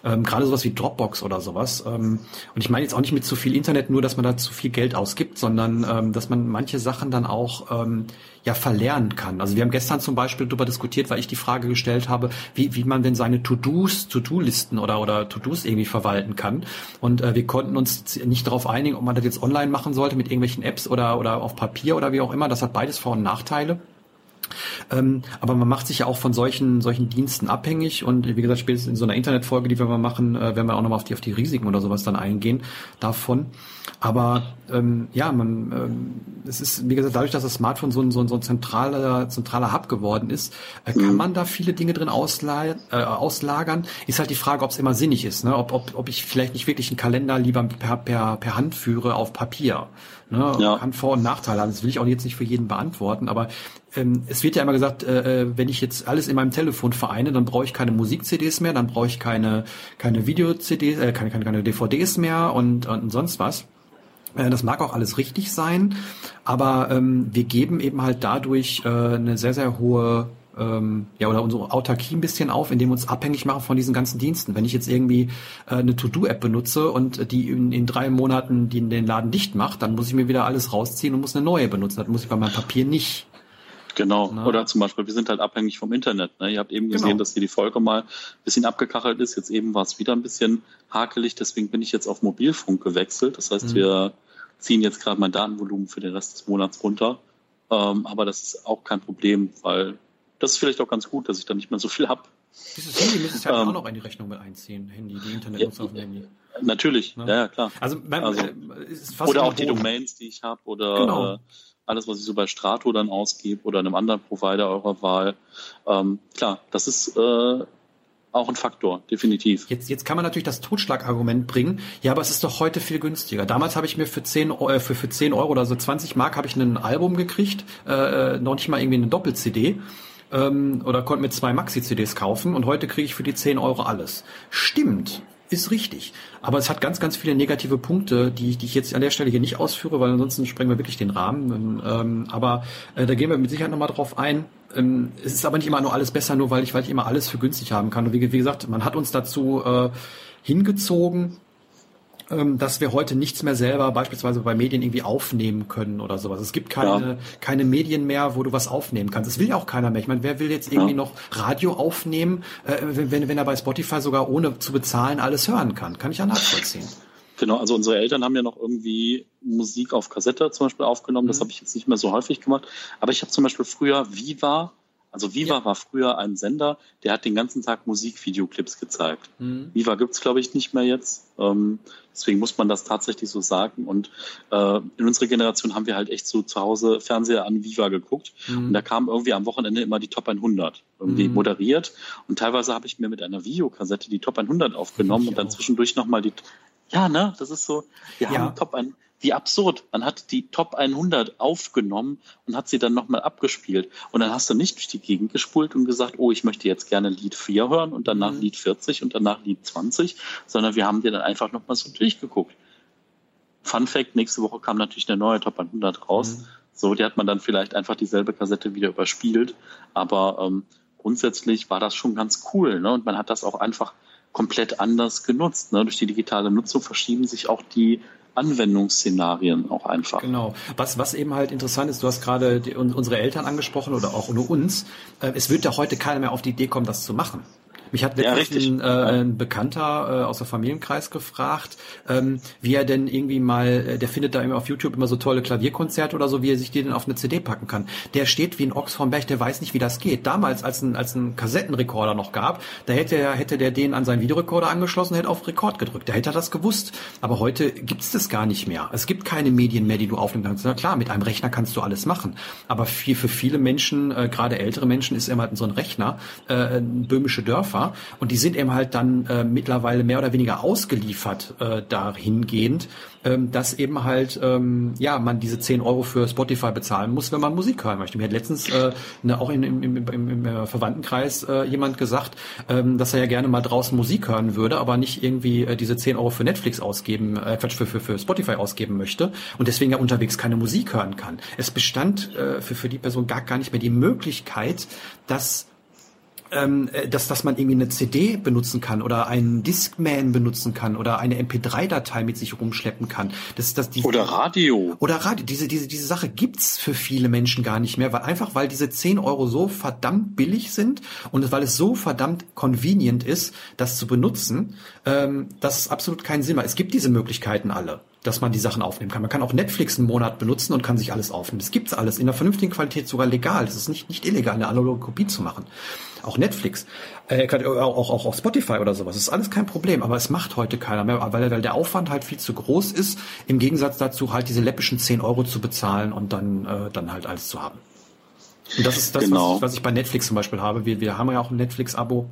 Ähm, Gerade sowas wie Dropbox oder sowas. Ähm, und ich meine jetzt auch nicht mit zu viel Internet nur, dass man da zu viel Geld ausgibt, sondern ähm, dass man manche Sachen dann auch ähm, ja verlernen kann. Also wir haben gestern zum Beispiel darüber diskutiert, weil ich die Frage gestellt habe, wie, wie man denn seine To-Dos, To-Do-Listen oder, oder To-Dos irgendwie verwalten kann. Und äh, wir konnten uns nicht darauf einigen, ob man das jetzt online machen sollte mit irgendwelchen Apps oder, oder auf Papier oder wie auch immer. Das hat beides Vor- und Nachteile. Ähm, aber man macht sich ja auch von solchen, solchen Diensten abhängig und wie gesagt, spätestens in so einer Internetfolge, die wir mal machen, äh, werden wir auch nochmal auf die, auf die Risiken oder sowas dann eingehen davon. Aber ähm, ja, man, ähm, es ist, wie gesagt, dadurch, dass das Smartphone so ein, so ein, so ein zentraler, zentraler Hub geworden ist, äh, kann mhm. man da viele Dinge drin ausla äh, auslagern. Ist halt die Frage, ob es immer sinnig ist, ne? ob, ob, ob ich vielleicht nicht wirklich einen Kalender lieber per, per, per Hand führe auf Papier. Ne? Ja. Kann Vor- und Nachteile haben. Das will ich auch jetzt nicht für jeden beantworten, aber ähm, es wird ja immer gesagt, äh, wenn ich jetzt alles in meinem Telefon vereine, dann brauche ich keine Musik-CDs mehr, dann brauche ich keine, keine Video-CDs, äh, keine, keine, keine DVDs mehr und, und sonst was. Äh, das mag auch alles richtig sein, aber ähm, wir geben eben halt dadurch äh, eine sehr, sehr hohe ähm, ja, oder unsere Autarkie ein bisschen auf, indem wir uns abhängig machen von diesen ganzen Diensten. Wenn ich jetzt irgendwie äh, eine To-Do-App benutze und die in, in drei Monaten die den Laden dicht macht, dann muss ich mir wieder alles rausziehen und muss eine neue benutzen. Das muss ich bei meinem Papier nicht. Genau. Ne? Oder zum Beispiel, wir sind halt abhängig vom Internet. Ne? Ihr habt eben gesehen, genau. dass hier die Folge mal ein bisschen abgekachelt ist. Jetzt eben war es wieder ein bisschen hakelig, deswegen bin ich jetzt auf Mobilfunk gewechselt. Das heißt, mhm. wir ziehen jetzt gerade mein Datenvolumen für den Rest des Monats runter. Ähm, aber das ist auch kein Problem, weil das ist vielleicht auch ganz gut, dass ich da nicht mehr so viel habe. Dieses Handy müsste ich halt ähm, auch noch in die Rechnung mit einziehen. Handy, die Internetnutzung ja, auf dem Handy. Natürlich, ja, ja klar. Also, mein, also äh, oder auch die Domains, die ich habe, oder genau. äh, alles, was ich so bei Strato dann ausgebe oder einem anderen Provider eurer Wahl. Ähm, klar, das ist äh, auch ein Faktor, definitiv. Jetzt, jetzt kann man natürlich das Totschlagargument bringen. Ja, aber es ist doch heute viel günstiger. Damals habe ich mir für 10, äh, für, für 10 Euro oder so 20 Mark habe ich ein Album gekriegt, äh, noch nicht mal irgendwie eine Doppel-CD ähm, oder konnte mir zwei Maxi-CDs kaufen und heute kriege ich für die 10 Euro alles. Stimmt, ist richtig. Aber es hat ganz, ganz viele negative Punkte, die, die ich jetzt an der Stelle hier nicht ausführe, weil ansonsten sprengen wir wirklich den Rahmen. Ähm, aber äh, da gehen wir mit Sicherheit nochmal drauf ein. Ähm, es ist aber nicht immer nur alles besser, nur weil ich, weil ich immer alles für günstig haben kann. Und wie, wie gesagt, man hat uns dazu äh, hingezogen, ähm, dass wir heute nichts mehr selber beispielsweise bei Medien irgendwie aufnehmen können oder sowas. Es gibt keine, ja. keine Medien mehr, wo du was aufnehmen kannst. Es will ja auch keiner mehr. Ich meine, wer will jetzt irgendwie ja. noch Radio aufnehmen, äh, wenn, wenn er bei Spotify sogar ohne zu bezahlen alles hören kann? Kann ich ja nachvollziehen. Genau, also unsere Eltern haben ja noch irgendwie Musik auf Kassette zum Beispiel aufgenommen. Das mhm. habe ich jetzt nicht mehr so häufig gemacht. Aber ich habe zum Beispiel früher Viva also Viva ja. war früher ein Sender, der hat den ganzen Tag Musikvideoclips gezeigt. Mhm. Viva gibt's glaube ich, nicht mehr jetzt. Ähm, deswegen muss man das tatsächlich so sagen. Und äh, in unserer Generation haben wir halt echt so zu Hause Fernseher an Viva geguckt. Mhm. Und da kam irgendwie am Wochenende immer die Top 100 irgendwie mhm. moderiert. Und teilweise habe ich mir mit einer Videokassette die Top 100 aufgenommen und dann auch. zwischendurch nochmal die... Ja, ne? Das ist so, wir ja. haben Top 100 wie absurd. Man hat die Top 100 aufgenommen und hat sie dann nochmal abgespielt. Und dann hast du nicht durch die Gegend gespult und gesagt, oh, ich möchte jetzt gerne Lied 4 hören und danach mhm. Lied 40 und danach Lied 20, sondern wir haben dir dann einfach nochmal so durchgeguckt. Fun Fact, nächste Woche kam natürlich eine neue Top 100 raus. Mhm. So, die hat man dann vielleicht einfach dieselbe Kassette wieder überspielt. Aber ähm, grundsätzlich war das schon ganz cool. Ne? Und man hat das auch einfach komplett anders genutzt. Ne? Durch die digitale Nutzung verschieben sich auch die Anwendungsszenarien auch einfach. Genau. Was, was eben halt interessant ist, du hast gerade die, unsere Eltern angesprochen oder auch nur uns. Äh, es wird ja heute keiner mehr auf die Idee kommen, das zu machen. Mich hat letztens ja, ein, äh, ein Bekannter äh, aus der Familienkreis gefragt, ähm, wie er denn irgendwie mal, äh, der findet da immer auf YouTube immer so tolle Klavierkonzerte oder so, wie er sich die denn auf eine CD packen kann. Der steht wie ein Ochs vom Berg, der weiß nicht, wie das geht. Damals, als ein, als ein Kassettenrekorder noch gab, da hätte er, hätte der den an seinen Videorekorder angeschlossen, hätte auf Rekord gedrückt. Da hätte er das gewusst. Aber heute gibt's das gar nicht mehr. Es gibt keine Medien mehr, die du aufnehmen kannst. Na klar, mit einem Rechner kannst du alles machen. Aber viel, für viele Menschen, äh, gerade ältere Menschen, ist immer so ein Rechner, äh, böhmische Dörfer Opfer und die sind eben halt dann äh, mittlerweile mehr oder weniger ausgeliefert äh, dahingehend, ähm, dass eben halt ähm, ja man diese 10 Euro für Spotify bezahlen muss, wenn man Musik hören möchte. Mir hat letztens äh, ne, auch in, im, im, im, im äh, Verwandtenkreis äh, jemand gesagt, ähm, dass er ja gerne mal draußen Musik hören würde, aber nicht irgendwie äh, diese 10 Euro für Netflix ausgeben, äh, Quatsch, für, für, für Spotify ausgeben möchte und deswegen ja unterwegs keine Musik hören kann. Es bestand äh, für, für die Person gar, gar nicht mehr die Möglichkeit, dass ähm, äh, dass, dass man irgendwie eine CD benutzen kann oder einen Discman benutzen kann oder eine MP3-Datei mit sich rumschleppen kann. Das, das, die, oder Radio. Oder Radio. Diese, diese, diese Sache gibt's für viele Menschen gar nicht mehr, weil einfach weil diese 10 Euro so verdammt billig sind und weil es so verdammt convenient ist, das zu benutzen, ähm, dass es absolut keinen Sinn macht. Es gibt diese Möglichkeiten alle dass man die Sachen aufnehmen kann. Man kann auch Netflix einen Monat benutzen und kann sich alles aufnehmen. Das gibt's alles in einer vernünftigen Qualität sogar legal. Das ist nicht, nicht illegal, eine analoge Kopie zu machen auch Netflix, äh, auch, auch, auch Spotify oder sowas. Das ist alles kein Problem, aber es macht heute keiner mehr, weil, weil der Aufwand halt viel zu groß ist, im Gegensatz dazu halt diese läppischen 10 Euro zu bezahlen und dann, äh, dann halt alles zu haben. Und das ist das, genau. was, ich, was ich bei Netflix zum Beispiel habe. Wir, wir haben ja auch ein Netflix-Abo.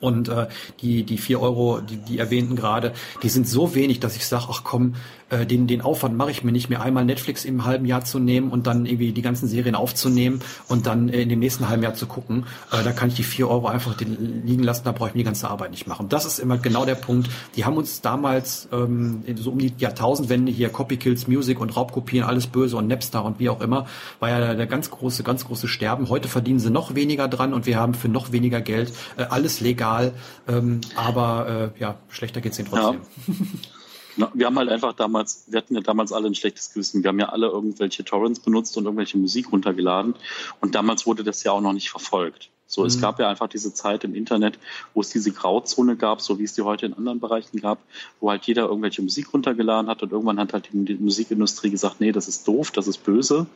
Und äh, die, die vier Euro, die, die erwähnten gerade, die sind so wenig, dass ich sage, ach komm, äh, den, den Aufwand mache ich mir nicht mehr, einmal Netflix im halben Jahr zu nehmen und dann irgendwie die ganzen Serien aufzunehmen und dann äh, in dem nächsten halben Jahr zu gucken. Äh, da kann ich die vier Euro einfach liegen lassen, da brauche ich mir die ganze Arbeit nicht machen. Das ist immer genau der Punkt. Die haben uns damals ähm, so um die Jahrtausendwende hier Copy Kills Music und Raubkopien, alles böse und Napster und wie auch immer, war ja der, der ganz große, ganz große Sterben. Heute verdienen sie noch weniger dran und wir haben für noch weniger Geld äh, alles legal, ähm, aber äh, ja, schlechter geht's ihnen trotzdem. Ja. wir haben halt einfach damals, wir hatten ja damals alle ein schlechtes Gewissen. Wir haben ja alle irgendwelche Torrents benutzt und irgendwelche Musik runtergeladen. Und damals wurde das ja auch noch nicht verfolgt. So, mhm. es gab ja einfach diese Zeit im Internet, wo es diese Grauzone gab, so wie es die heute in anderen Bereichen gab, wo halt jeder irgendwelche Musik runtergeladen hat und irgendwann hat halt die, Musikindustrie gesagt, nee, das ist doof, das ist böse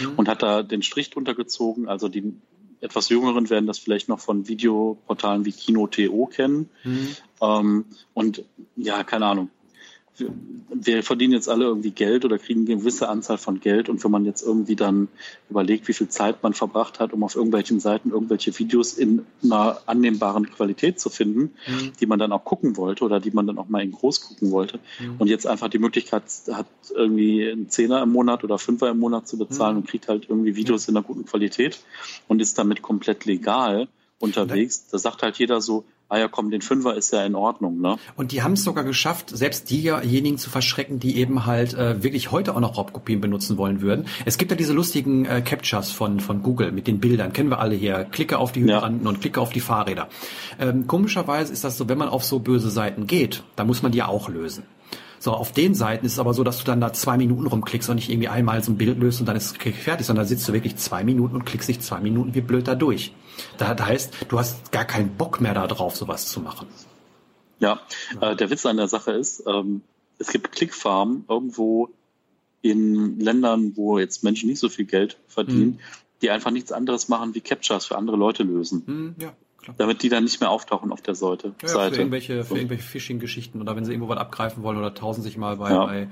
mhm. und hat da den Strich drunter gezogen. Also die etwas Jüngeren werden das vielleicht noch von Videoportalen wie Kino.to kennen. Mhm. Ähm, und ja, keine Ahnung wir verdienen jetzt alle irgendwie Geld oder kriegen eine gewisse Anzahl von Geld und wenn man jetzt irgendwie dann überlegt, wie viel Zeit man verbracht hat, um auf irgendwelchen Seiten irgendwelche Videos in einer annehmbaren Qualität zu finden, mhm. die man dann auch gucken wollte oder die man dann auch mal in groß gucken wollte mhm. und jetzt einfach die Möglichkeit hat, irgendwie einen Zehner im Monat oder Fünfer im Monat zu bezahlen mhm. und kriegt halt irgendwie Videos in einer guten Qualität und ist damit komplett legal unterwegs. Da sagt halt jeder so, ah ja, komm, den Fünfer ist ja in Ordnung, ne? Und die haben es sogar geschafft, selbst diejenigen zu verschrecken, die eben halt äh, wirklich heute auch noch Raubkopien benutzen wollen würden. Es gibt ja diese lustigen äh, Captures von, von Google mit den Bildern, kennen wir alle hier. Klicke auf die Hydranten ja. und klicke auf die Fahrräder. Ähm, komischerweise ist das so, wenn man auf so böse Seiten geht, da muss man die ja auch lösen. So, auf den Seiten ist es aber so, dass du dann da zwei Minuten rumklickst und nicht irgendwie einmal so ein Bild löst und dann ist es fertig, sondern da sitzt du wirklich zwei Minuten und klickst dich zwei Minuten wie blöd da durch. Das heißt, du hast gar keinen Bock mehr darauf, sowas zu machen. Ja, Äh, der Witz an der Sache ist, ähm, es gibt Clickfarmen irgendwo in Ländern, wo jetzt Menschen nicht so viel Geld verdienen, mhm. die einfach nichts anderes machen wie Captures für andere Leute lösen. Mhm, ja. Klar. Damit die dann nicht mehr auftauchen auf der Seite. Ja, Seite. Für irgendwelche, für irgendwelche Phishing-Geschichten oder wenn sie irgendwo was abgreifen wollen oder tausend sich mal bei, ja. bei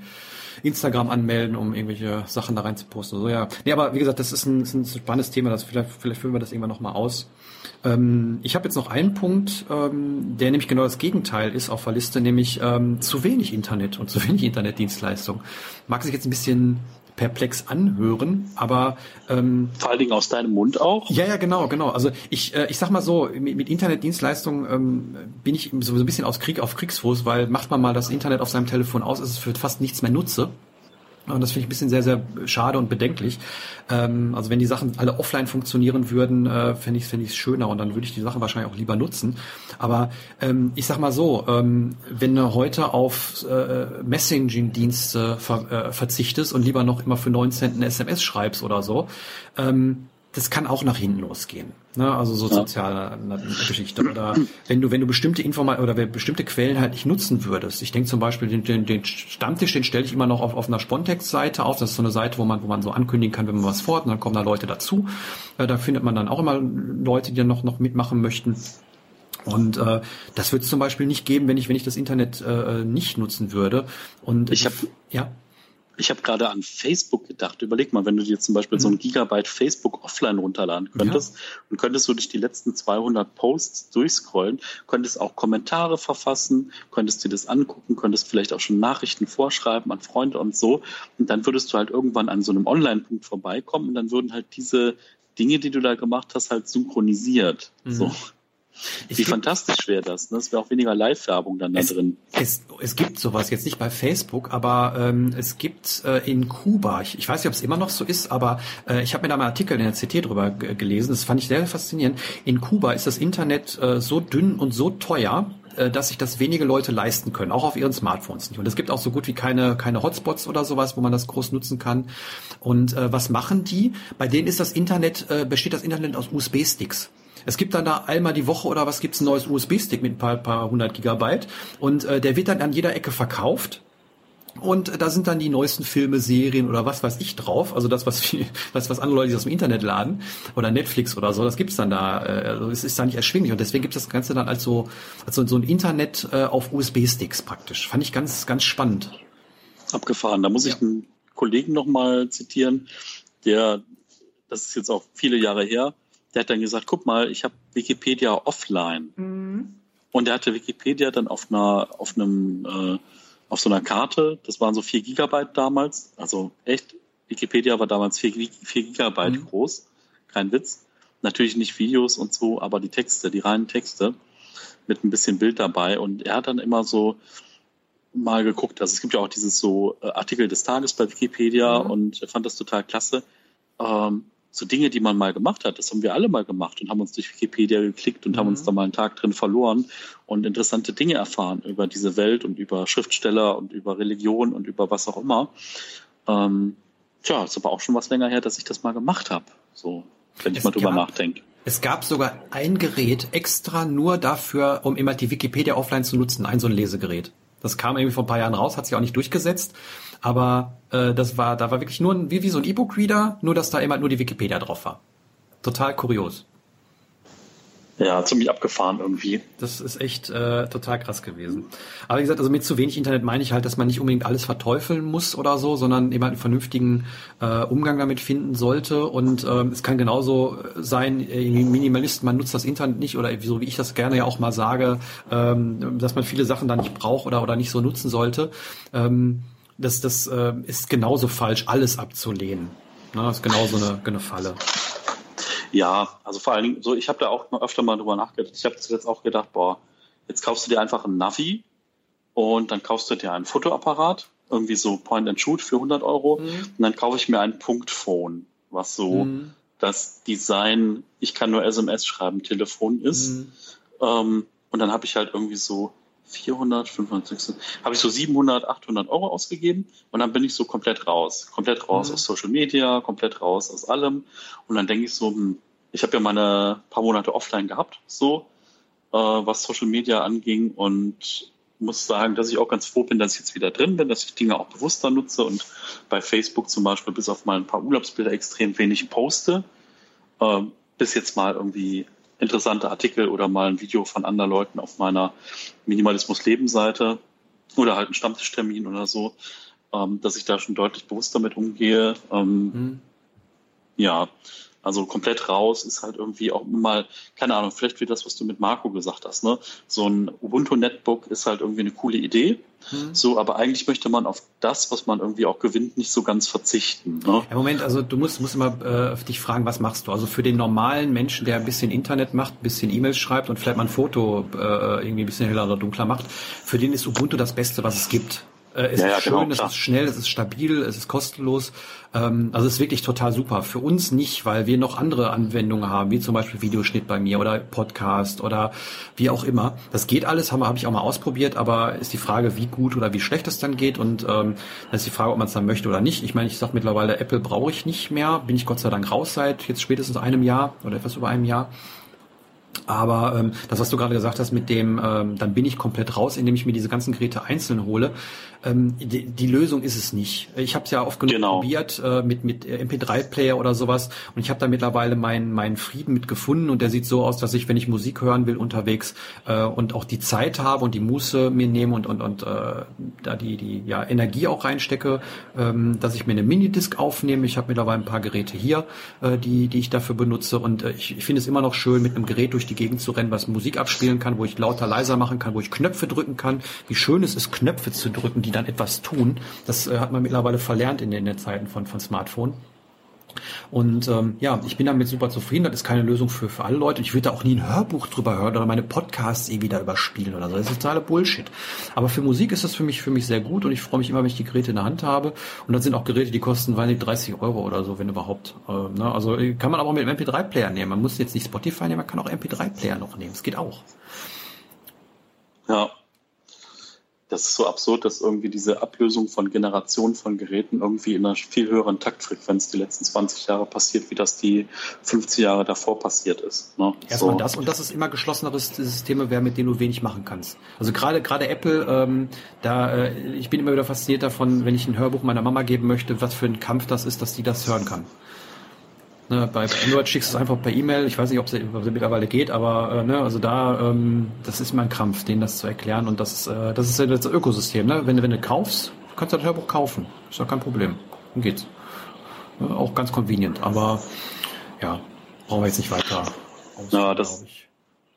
Instagram anmelden, um irgendwelche Sachen da rein zu posten. So, ja. Nee, aber wie gesagt, das ist ein, ist ein spannendes Thema, das vielleicht, vielleicht führen wir das irgendwann nochmal aus. Ähm, ich habe jetzt noch einen Punkt, ähm, der nämlich genau das Gegenteil ist auf der Liste, nämlich ähm, zu wenig Internet und zu wenig Internetdienstleistung. Mag sich jetzt ein bisschen perplex anhören, aber ähm, vor allen Dingen aus deinem Mund auch. Ja, ja, genau, genau. Also ich, äh, ich sag mal so, mit, mit Internetdienstleistungen ähm, bin ich so ein bisschen aus Krieg auf Kriegsfuß, weil macht man mal das Internet auf seinem Telefon aus, ist es für fast nichts mehr Nutze. Und das finde ich ein bisschen sehr, sehr schade und bedenklich. Ähm, also wenn die Sachen alle offline funktionieren würden, äh, fände ich es fänd schöner und dann würde ich die Sachen wahrscheinlich auch lieber nutzen. Aber ähm, ich sag mal so, ähm, wenn du heute auf äh, Messaging-Dienste ver äh, verzichtest und lieber noch immer für 9 Cent eine SMS schreibst oder so, ähm, das kann auch nach hinten losgehen. Ne? Also so soziale ja. Geschichte. Oder wenn du, wenn du bestimmte Informa oder wenn bestimmte Quellen halt nicht nutzen würdest. Ich denke zum Beispiel, den, den, den Stammtisch, den stelle ich immer noch auf, auf einer Spontex-Seite auf. Das ist so eine Seite, wo man, wo man so ankündigen kann, wenn man was fort und dann kommen da Leute dazu. Äh, da findet man dann auch immer Leute, die dann noch, noch mitmachen möchten. Und äh, das wird es zum Beispiel nicht geben, wenn ich, wenn ich das Internet äh, nicht nutzen würde. Und ich habe ja. Ich habe gerade an Facebook gedacht. Überleg mal, wenn du dir zum Beispiel mhm. so ein mhm. Gigabyte Facebook offline runterladen könntest ja. und könntest du durch die letzten 200 Posts durchscrollen, könntest auch Kommentare verfassen, könntest dir das angucken, könntest vielleicht auch schon Nachrichten vorschreiben an Freunde und so. Und dann würdest du halt irgendwann an so einem Online-Punkt vorbeikommen und dann würden halt diese Dinge, die du da gemacht hast, halt synchronisiert. Mhm. So. Wie fantastisch wäre das. Ne? Es wäre auch weniger Live-Werbung dann da es, drin. Es, es gibt sowas, jetzt nicht bei Facebook, aber ähm, es gibt äh, in Kuba, ich, ich weiß nicht, ob es immer noch so ist, aber äh, ich habe mir da mal einen Artikel in der CT drüber gelesen, das fand ich sehr faszinierend. In Kuba ist das Internet äh, so dünn und so teuer, äh, dass sich das wenige Leute leisten können, auch auf ihren Smartphones nicht. Und es gibt auch so gut wie keine, keine Hotspots oder sowas, wo man das groß nutzen kann. Und äh, was machen die? Bei denen ist das Internet, äh, besteht das Internet aus USB-Sticks. Es gibt dann da einmal die Woche oder was gibt's ein neues USB-Stick mit ein paar, paar hundert Gigabyte und äh, der wird dann an jeder Ecke verkauft. Und da sind dann die neuesten Filme, Serien oder was weiß ich drauf. Also das, was viel, was, was andere Leute aus dem Internet laden oder Netflix oder so, das gibt's dann da. Äh, also es ist da nicht erschwinglich und deswegen gibt es das Ganze dann als so, als so, so ein Internet äh, auf USB-Sticks praktisch. Fand ich ganz, ganz spannend. Abgefahren. Da muss ja. ich einen Kollegen nochmal zitieren, der, das ist jetzt auch viele Jahre her, der hat dann gesagt, guck mal, ich habe Wikipedia offline. Mhm. Und er hatte Wikipedia dann auf einer, auf einem, äh, auf so einer Karte, das waren so vier Gigabyte damals, also echt, Wikipedia war damals vier, vier Gigabyte mhm. groß, kein Witz. Natürlich nicht Videos und so, aber die Texte, die reinen Texte mit ein bisschen Bild dabei. Und er hat dann immer so mal geguckt, also es gibt ja auch dieses so äh, Artikel des Tages bei Wikipedia mhm. und er fand das total klasse. Ähm, so Dinge, die man mal gemacht hat, das haben wir alle mal gemacht und haben uns durch Wikipedia geklickt und mhm. haben uns da mal einen Tag drin verloren und interessante Dinge erfahren über diese Welt und über Schriftsteller und über Religion und über was auch immer. Ähm, tja, ist aber auch schon was länger her, dass ich das mal gemacht habe. So, wenn ich es mal drüber nachdenke. Es gab sogar ein Gerät extra nur dafür, um immer die Wikipedia offline zu nutzen, ein so ein Lesegerät. Das kam irgendwie vor ein paar Jahren raus, hat sich auch nicht durchgesetzt. Aber äh, das war, da war wirklich nur ein, wie, wie so ein E-Book-Reader, nur dass da immer nur die Wikipedia drauf war. Total kurios. Ja, ziemlich abgefahren irgendwie. Das ist echt äh, total krass gewesen. Aber wie gesagt, also mit zu wenig Internet meine ich halt, dass man nicht unbedingt alles verteufeln muss oder so, sondern eben halt einen vernünftigen äh, Umgang damit finden sollte. Und ähm, es kann genauso sein, äh, Minimalist, man nutzt das Internet nicht oder so wie ich das gerne ja auch mal sage, ähm, dass man viele Sachen da nicht braucht oder, oder nicht so nutzen sollte. Ähm, das, das äh, ist genauso falsch, alles abzulehnen. Ne, das ist genauso eine, eine Falle. Ja, also vor allen Dingen, so ich habe da auch mal öfter mal drüber nachgedacht. Ich habe zuletzt auch gedacht, boah, jetzt kaufst du dir einfach ein Navi und dann kaufst du dir einen Fotoapparat, irgendwie so Point and Shoot für 100 Euro mhm. und dann kaufe ich mir ein Punktphone, was so mhm. das Design, ich kann nur SMS schreiben, Telefon ist. Mhm. Ähm, und dann habe ich halt irgendwie so 400, 500, 600, habe ich so 700, 800 Euro ausgegeben und dann bin ich so komplett raus. Komplett raus mhm. aus Social Media, komplett raus aus allem. Und dann denke ich so, hm, ich habe ja meine paar Monate offline gehabt, so, äh, was Social Media anging und muss sagen, dass ich auch ganz froh bin, dass ich jetzt wieder drin bin, dass ich Dinge auch bewusster nutze und bei Facebook zum Beispiel bis auf mal ein paar Urlaubsbilder extrem wenig poste. Äh, bis jetzt mal irgendwie interessante Artikel oder mal ein Video von anderen Leuten auf meiner Minimalismus-Leben-Seite oder halt einen Stammtischtermin oder so, ähm, dass ich da schon deutlich bewusster mit umgehe. Ähm, mhm. Ja, also komplett raus ist halt irgendwie auch mal, keine Ahnung, vielleicht wie das, was du mit Marco gesagt hast, ne? So ein Ubuntu Netbook ist halt irgendwie eine coole Idee. Mhm. So, aber eigentlich möchte man auf das, was man irgendwie auch gewinnt, nicht so ganz verzichten. Ne? Ja, Moment, also du musst, musst immer äh, dich fragen, was machst du? Also für den normalen Menschen, der ein bisschen Internet macht, ein bisschen E-Mails schreibt und vielleicht mal ein Foto äh, irgendwie ein bisschen heller oder dunkler macht, für den ist Ubuntu das Beste, was es gibt. Äh, es ja, ist ja, schön, genau, es ist schnell, es ist stabil, es ist kostenlos. Ähm, also es ist wirklich total super. Für uns nicht, weil wir noch andere Anwendungen haben, wie zum Beispiel Videoschnitt bei mir oder Podcast oder wie auch immer. Das geht alles, habe hab ich auch mal ausprobiert, aber ist die Frage, wie gut oder wie schlecht es dann geht und ähm, dann ist die Frage, ob man es dann möchte oder nicht. Ich meine, ich sage mittlerweile, Apple brauche ich nicht mehr, bin ich Gott sei Dank raus seit jetzt spätestens einem Jahr oder etwas über einem Jahr. Aber ähm, das, was du gerade gesagt hast mit dem, ähm, dann bin ich komplett raus, indem ich mir diese ganzen Geräte einzeln hole, ähm, die, die Lösung ist es nicht. Ich habe es ja oft genug genau. probiert äh, mit, mit MP3-Player oder sowas und ich habe da mittlerweile meinen meinen Frieden mit gefunden und der sieht so aus, dass ich, wenn ich Musik hören will unterwegs äh, und auch die Zeit habe und die Muße mir nehme und, und, und äh, da die, die ja, Energie auch reinstecke, ähm, dass ich mir eine Minidisc aufnehme. Ich habe mittlerweile ein paar Geräte hier, äh, die, die ich dafür benutze und äh, ich, ich finde es immer noch schön, mit einem Gerät durch die Gegend zu rennen, was Musik abspielen kann, wo ich lauter, leiser machen kann, wo ich Knöpfe drücken kann. Wie schön es ist, Knöpfe zu drücken, die dann etwas tun. Das äh, hat man mittlerweile verlernt in den, in den Zeiten von, von Smartphone. Und ähm, ja, ich bin damit super zufrieden. Das ist keine Lösung für, für alle Leute. Ich würde da auch nie ein Hörbuch drüber hören oder meine Podcasts eh wieder überspielen oder so. Das ist totaler Bullshit. Aber für Musik ist das für mich, für mich sehr gut und ich freue mich immer, wenn ich die Geräte in der Hand habe. Und das sind auch Geräte, die kosten, weiß nicht, 30 Euro oder so, wenn überhaupt. Äh, ne? Also kann man aber mit einem MP3-Player nehmen. Man muss jetzt nicht Spotify nehmen, man kann auch MP3-Player noch nehmen. Es geht auch. Ja, das ist so absurd, dass irgendwie diese Ablösung von Generationen von Geräten irgendwie in einer viel höheren Taktfrequenz die letzten 20 Jahre passiert, wie das die 50 Jahre davor passiert ist. Ne? Erstmal so. das und das ist immer geschlossenere Systeme, wer mit denen du wenig machen kannst. Also gerade gerade Apple, ähm, da äh, ich bin immer wieder fasziniert davon, wenn ich ein Hörbuch meiner Mama geben möchte, was für ein Kampf das ist, dass die das hören kann. Ne, bei, Android schickst du es einfach per E-Mail. Ich weiß nicht, ob es mittlerweile geht, aber äh, ne, also da, ähm, das ist mein Krampf, denen das zu erklären. Und das, äh, das ist ja das Ökosystem. Ne? Wenn, wenn du kaufst, kannst du das Hörbuch kaufen. Ist ja kein Problem. Dann geht's. Ne, auch ganz convenient. Aber ja, brauchen wir jetzt nicht weiter. Ja, das,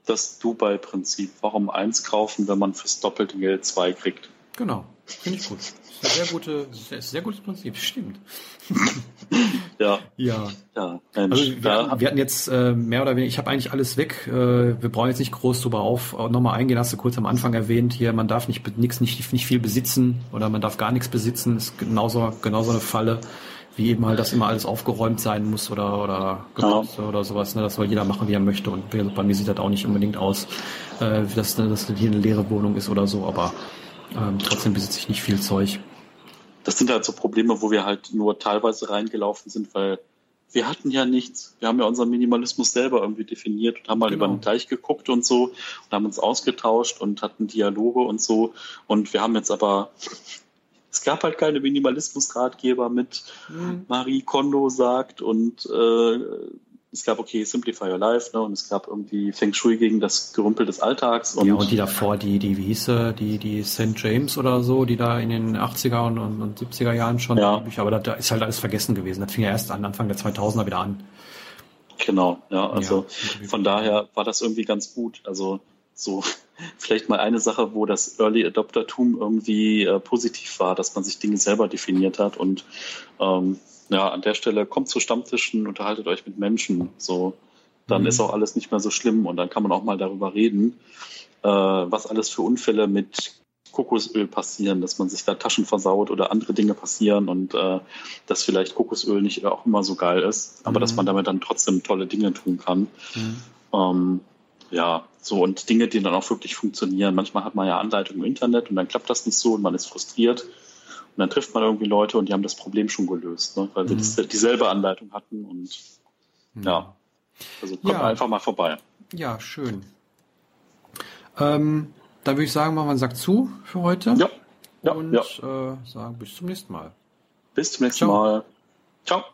das Dubai-Prinzip. Warum eins kaufen, wenn man fürs doppelte Geld zwei kriegt? Genau, finde ich gut. Sehr, gute, sehr, sehr gutes Prinzip, stimmt. Ja. Ja. ja also wir, ja. wir hatten jetzt äh, mehr oder weniger, ich habe eigentlich alles weg. Äh, wir brauchen jetzt nicht groß drüber auf äh, nochmal eingehen, hast du kurz am Anfang erwähnt, hier, man darf nicht nix, nicht, nicht viel besitzen oder man darf gar nichts besitzen, ist genauso, genauso eine Falle wie eben halt, dass immer alles aufgeräumt sein muss oder oder geputzt ja. oder sowas. Ne? Das soll jeder machen, wie er möchte. Und bei mir sieht das auch nicht unbedingt aus, äh, dass, dass hier eine leere Wohnung ist oder so, aber ähm, trotzdem besitze ich nicht viel Zeug das sind halt so Probleme, wo wir halt nur teilweise reingelaufen sind, weil wir hatten ja nichts. Wir haben ja unseren Minimalismus selber irgendwie definiert und haben mal genau. über den Teich geguckt und so und haben uns ausgetauscht und hatten Dialoge und so. Und wir haben jetzt aber, es gab halt keine Minimalismus-Ratgeber mit mhm. Marie Kondo sagt und äh, es gab, okay, Simplify Your Life, ne, und es gab irgendwie Feng Shui gegen das Gerümpel des Alltags. Und ja, und die davor, die, die, wie hieß sie, die, die St. James oder so, die da in den 80er und, und, und 70er Jahren schon, ja. aber da, da ist halt alles vergessen gewesen. Das fing ja erst an Anfang der 2000er wieder an. Genau, ja, also ja, von daher war das irgendwie ganz gut. Also so vielleicht mal eine Sache, wo das Early Adoptertum irgendwie äh, positiv war, dass man sich Dinge selber definiert hat und ähm, ja, an der Stelle kommt zu Stammtischen, unterhaltet euch mit Menschen. So, dann mhm. ist auch alles nicht mehr so schlimm und dann kann man auch mal darüber reden, äh, was alles für Unfälle mit Kokosöl passieren, dass man sich da Taschen versaut oder andere Dinge passieren und äh, dass vielleicht Kokosöl nicht auch immer so geil ist, aber mhm. dass man damit dann trotzdem tolle Dinge tun kann. Mhm. Ähm, ja, so und Dinge, die dann auch wirklich funktionieren. Manchmal hat man ja Anleitungen im Internet und dann klappt das nicht so und man ist frustriert. Und dann trifft man irgendwie Leute und die haben das Problem schon gelöst, ne? weil wir mhm. dieselbe Anleitung hatten und mhm. ja. Also kommt ja. einfach mal vorbei. Ja, schön. Ähm, dann würde ich sagen, machen wir einen Sack zu für heute. Ja. ja und ja. Äh, sagen bis zum nächsten Mal. Bis zum nächsten Ciao. Mal. Ciao.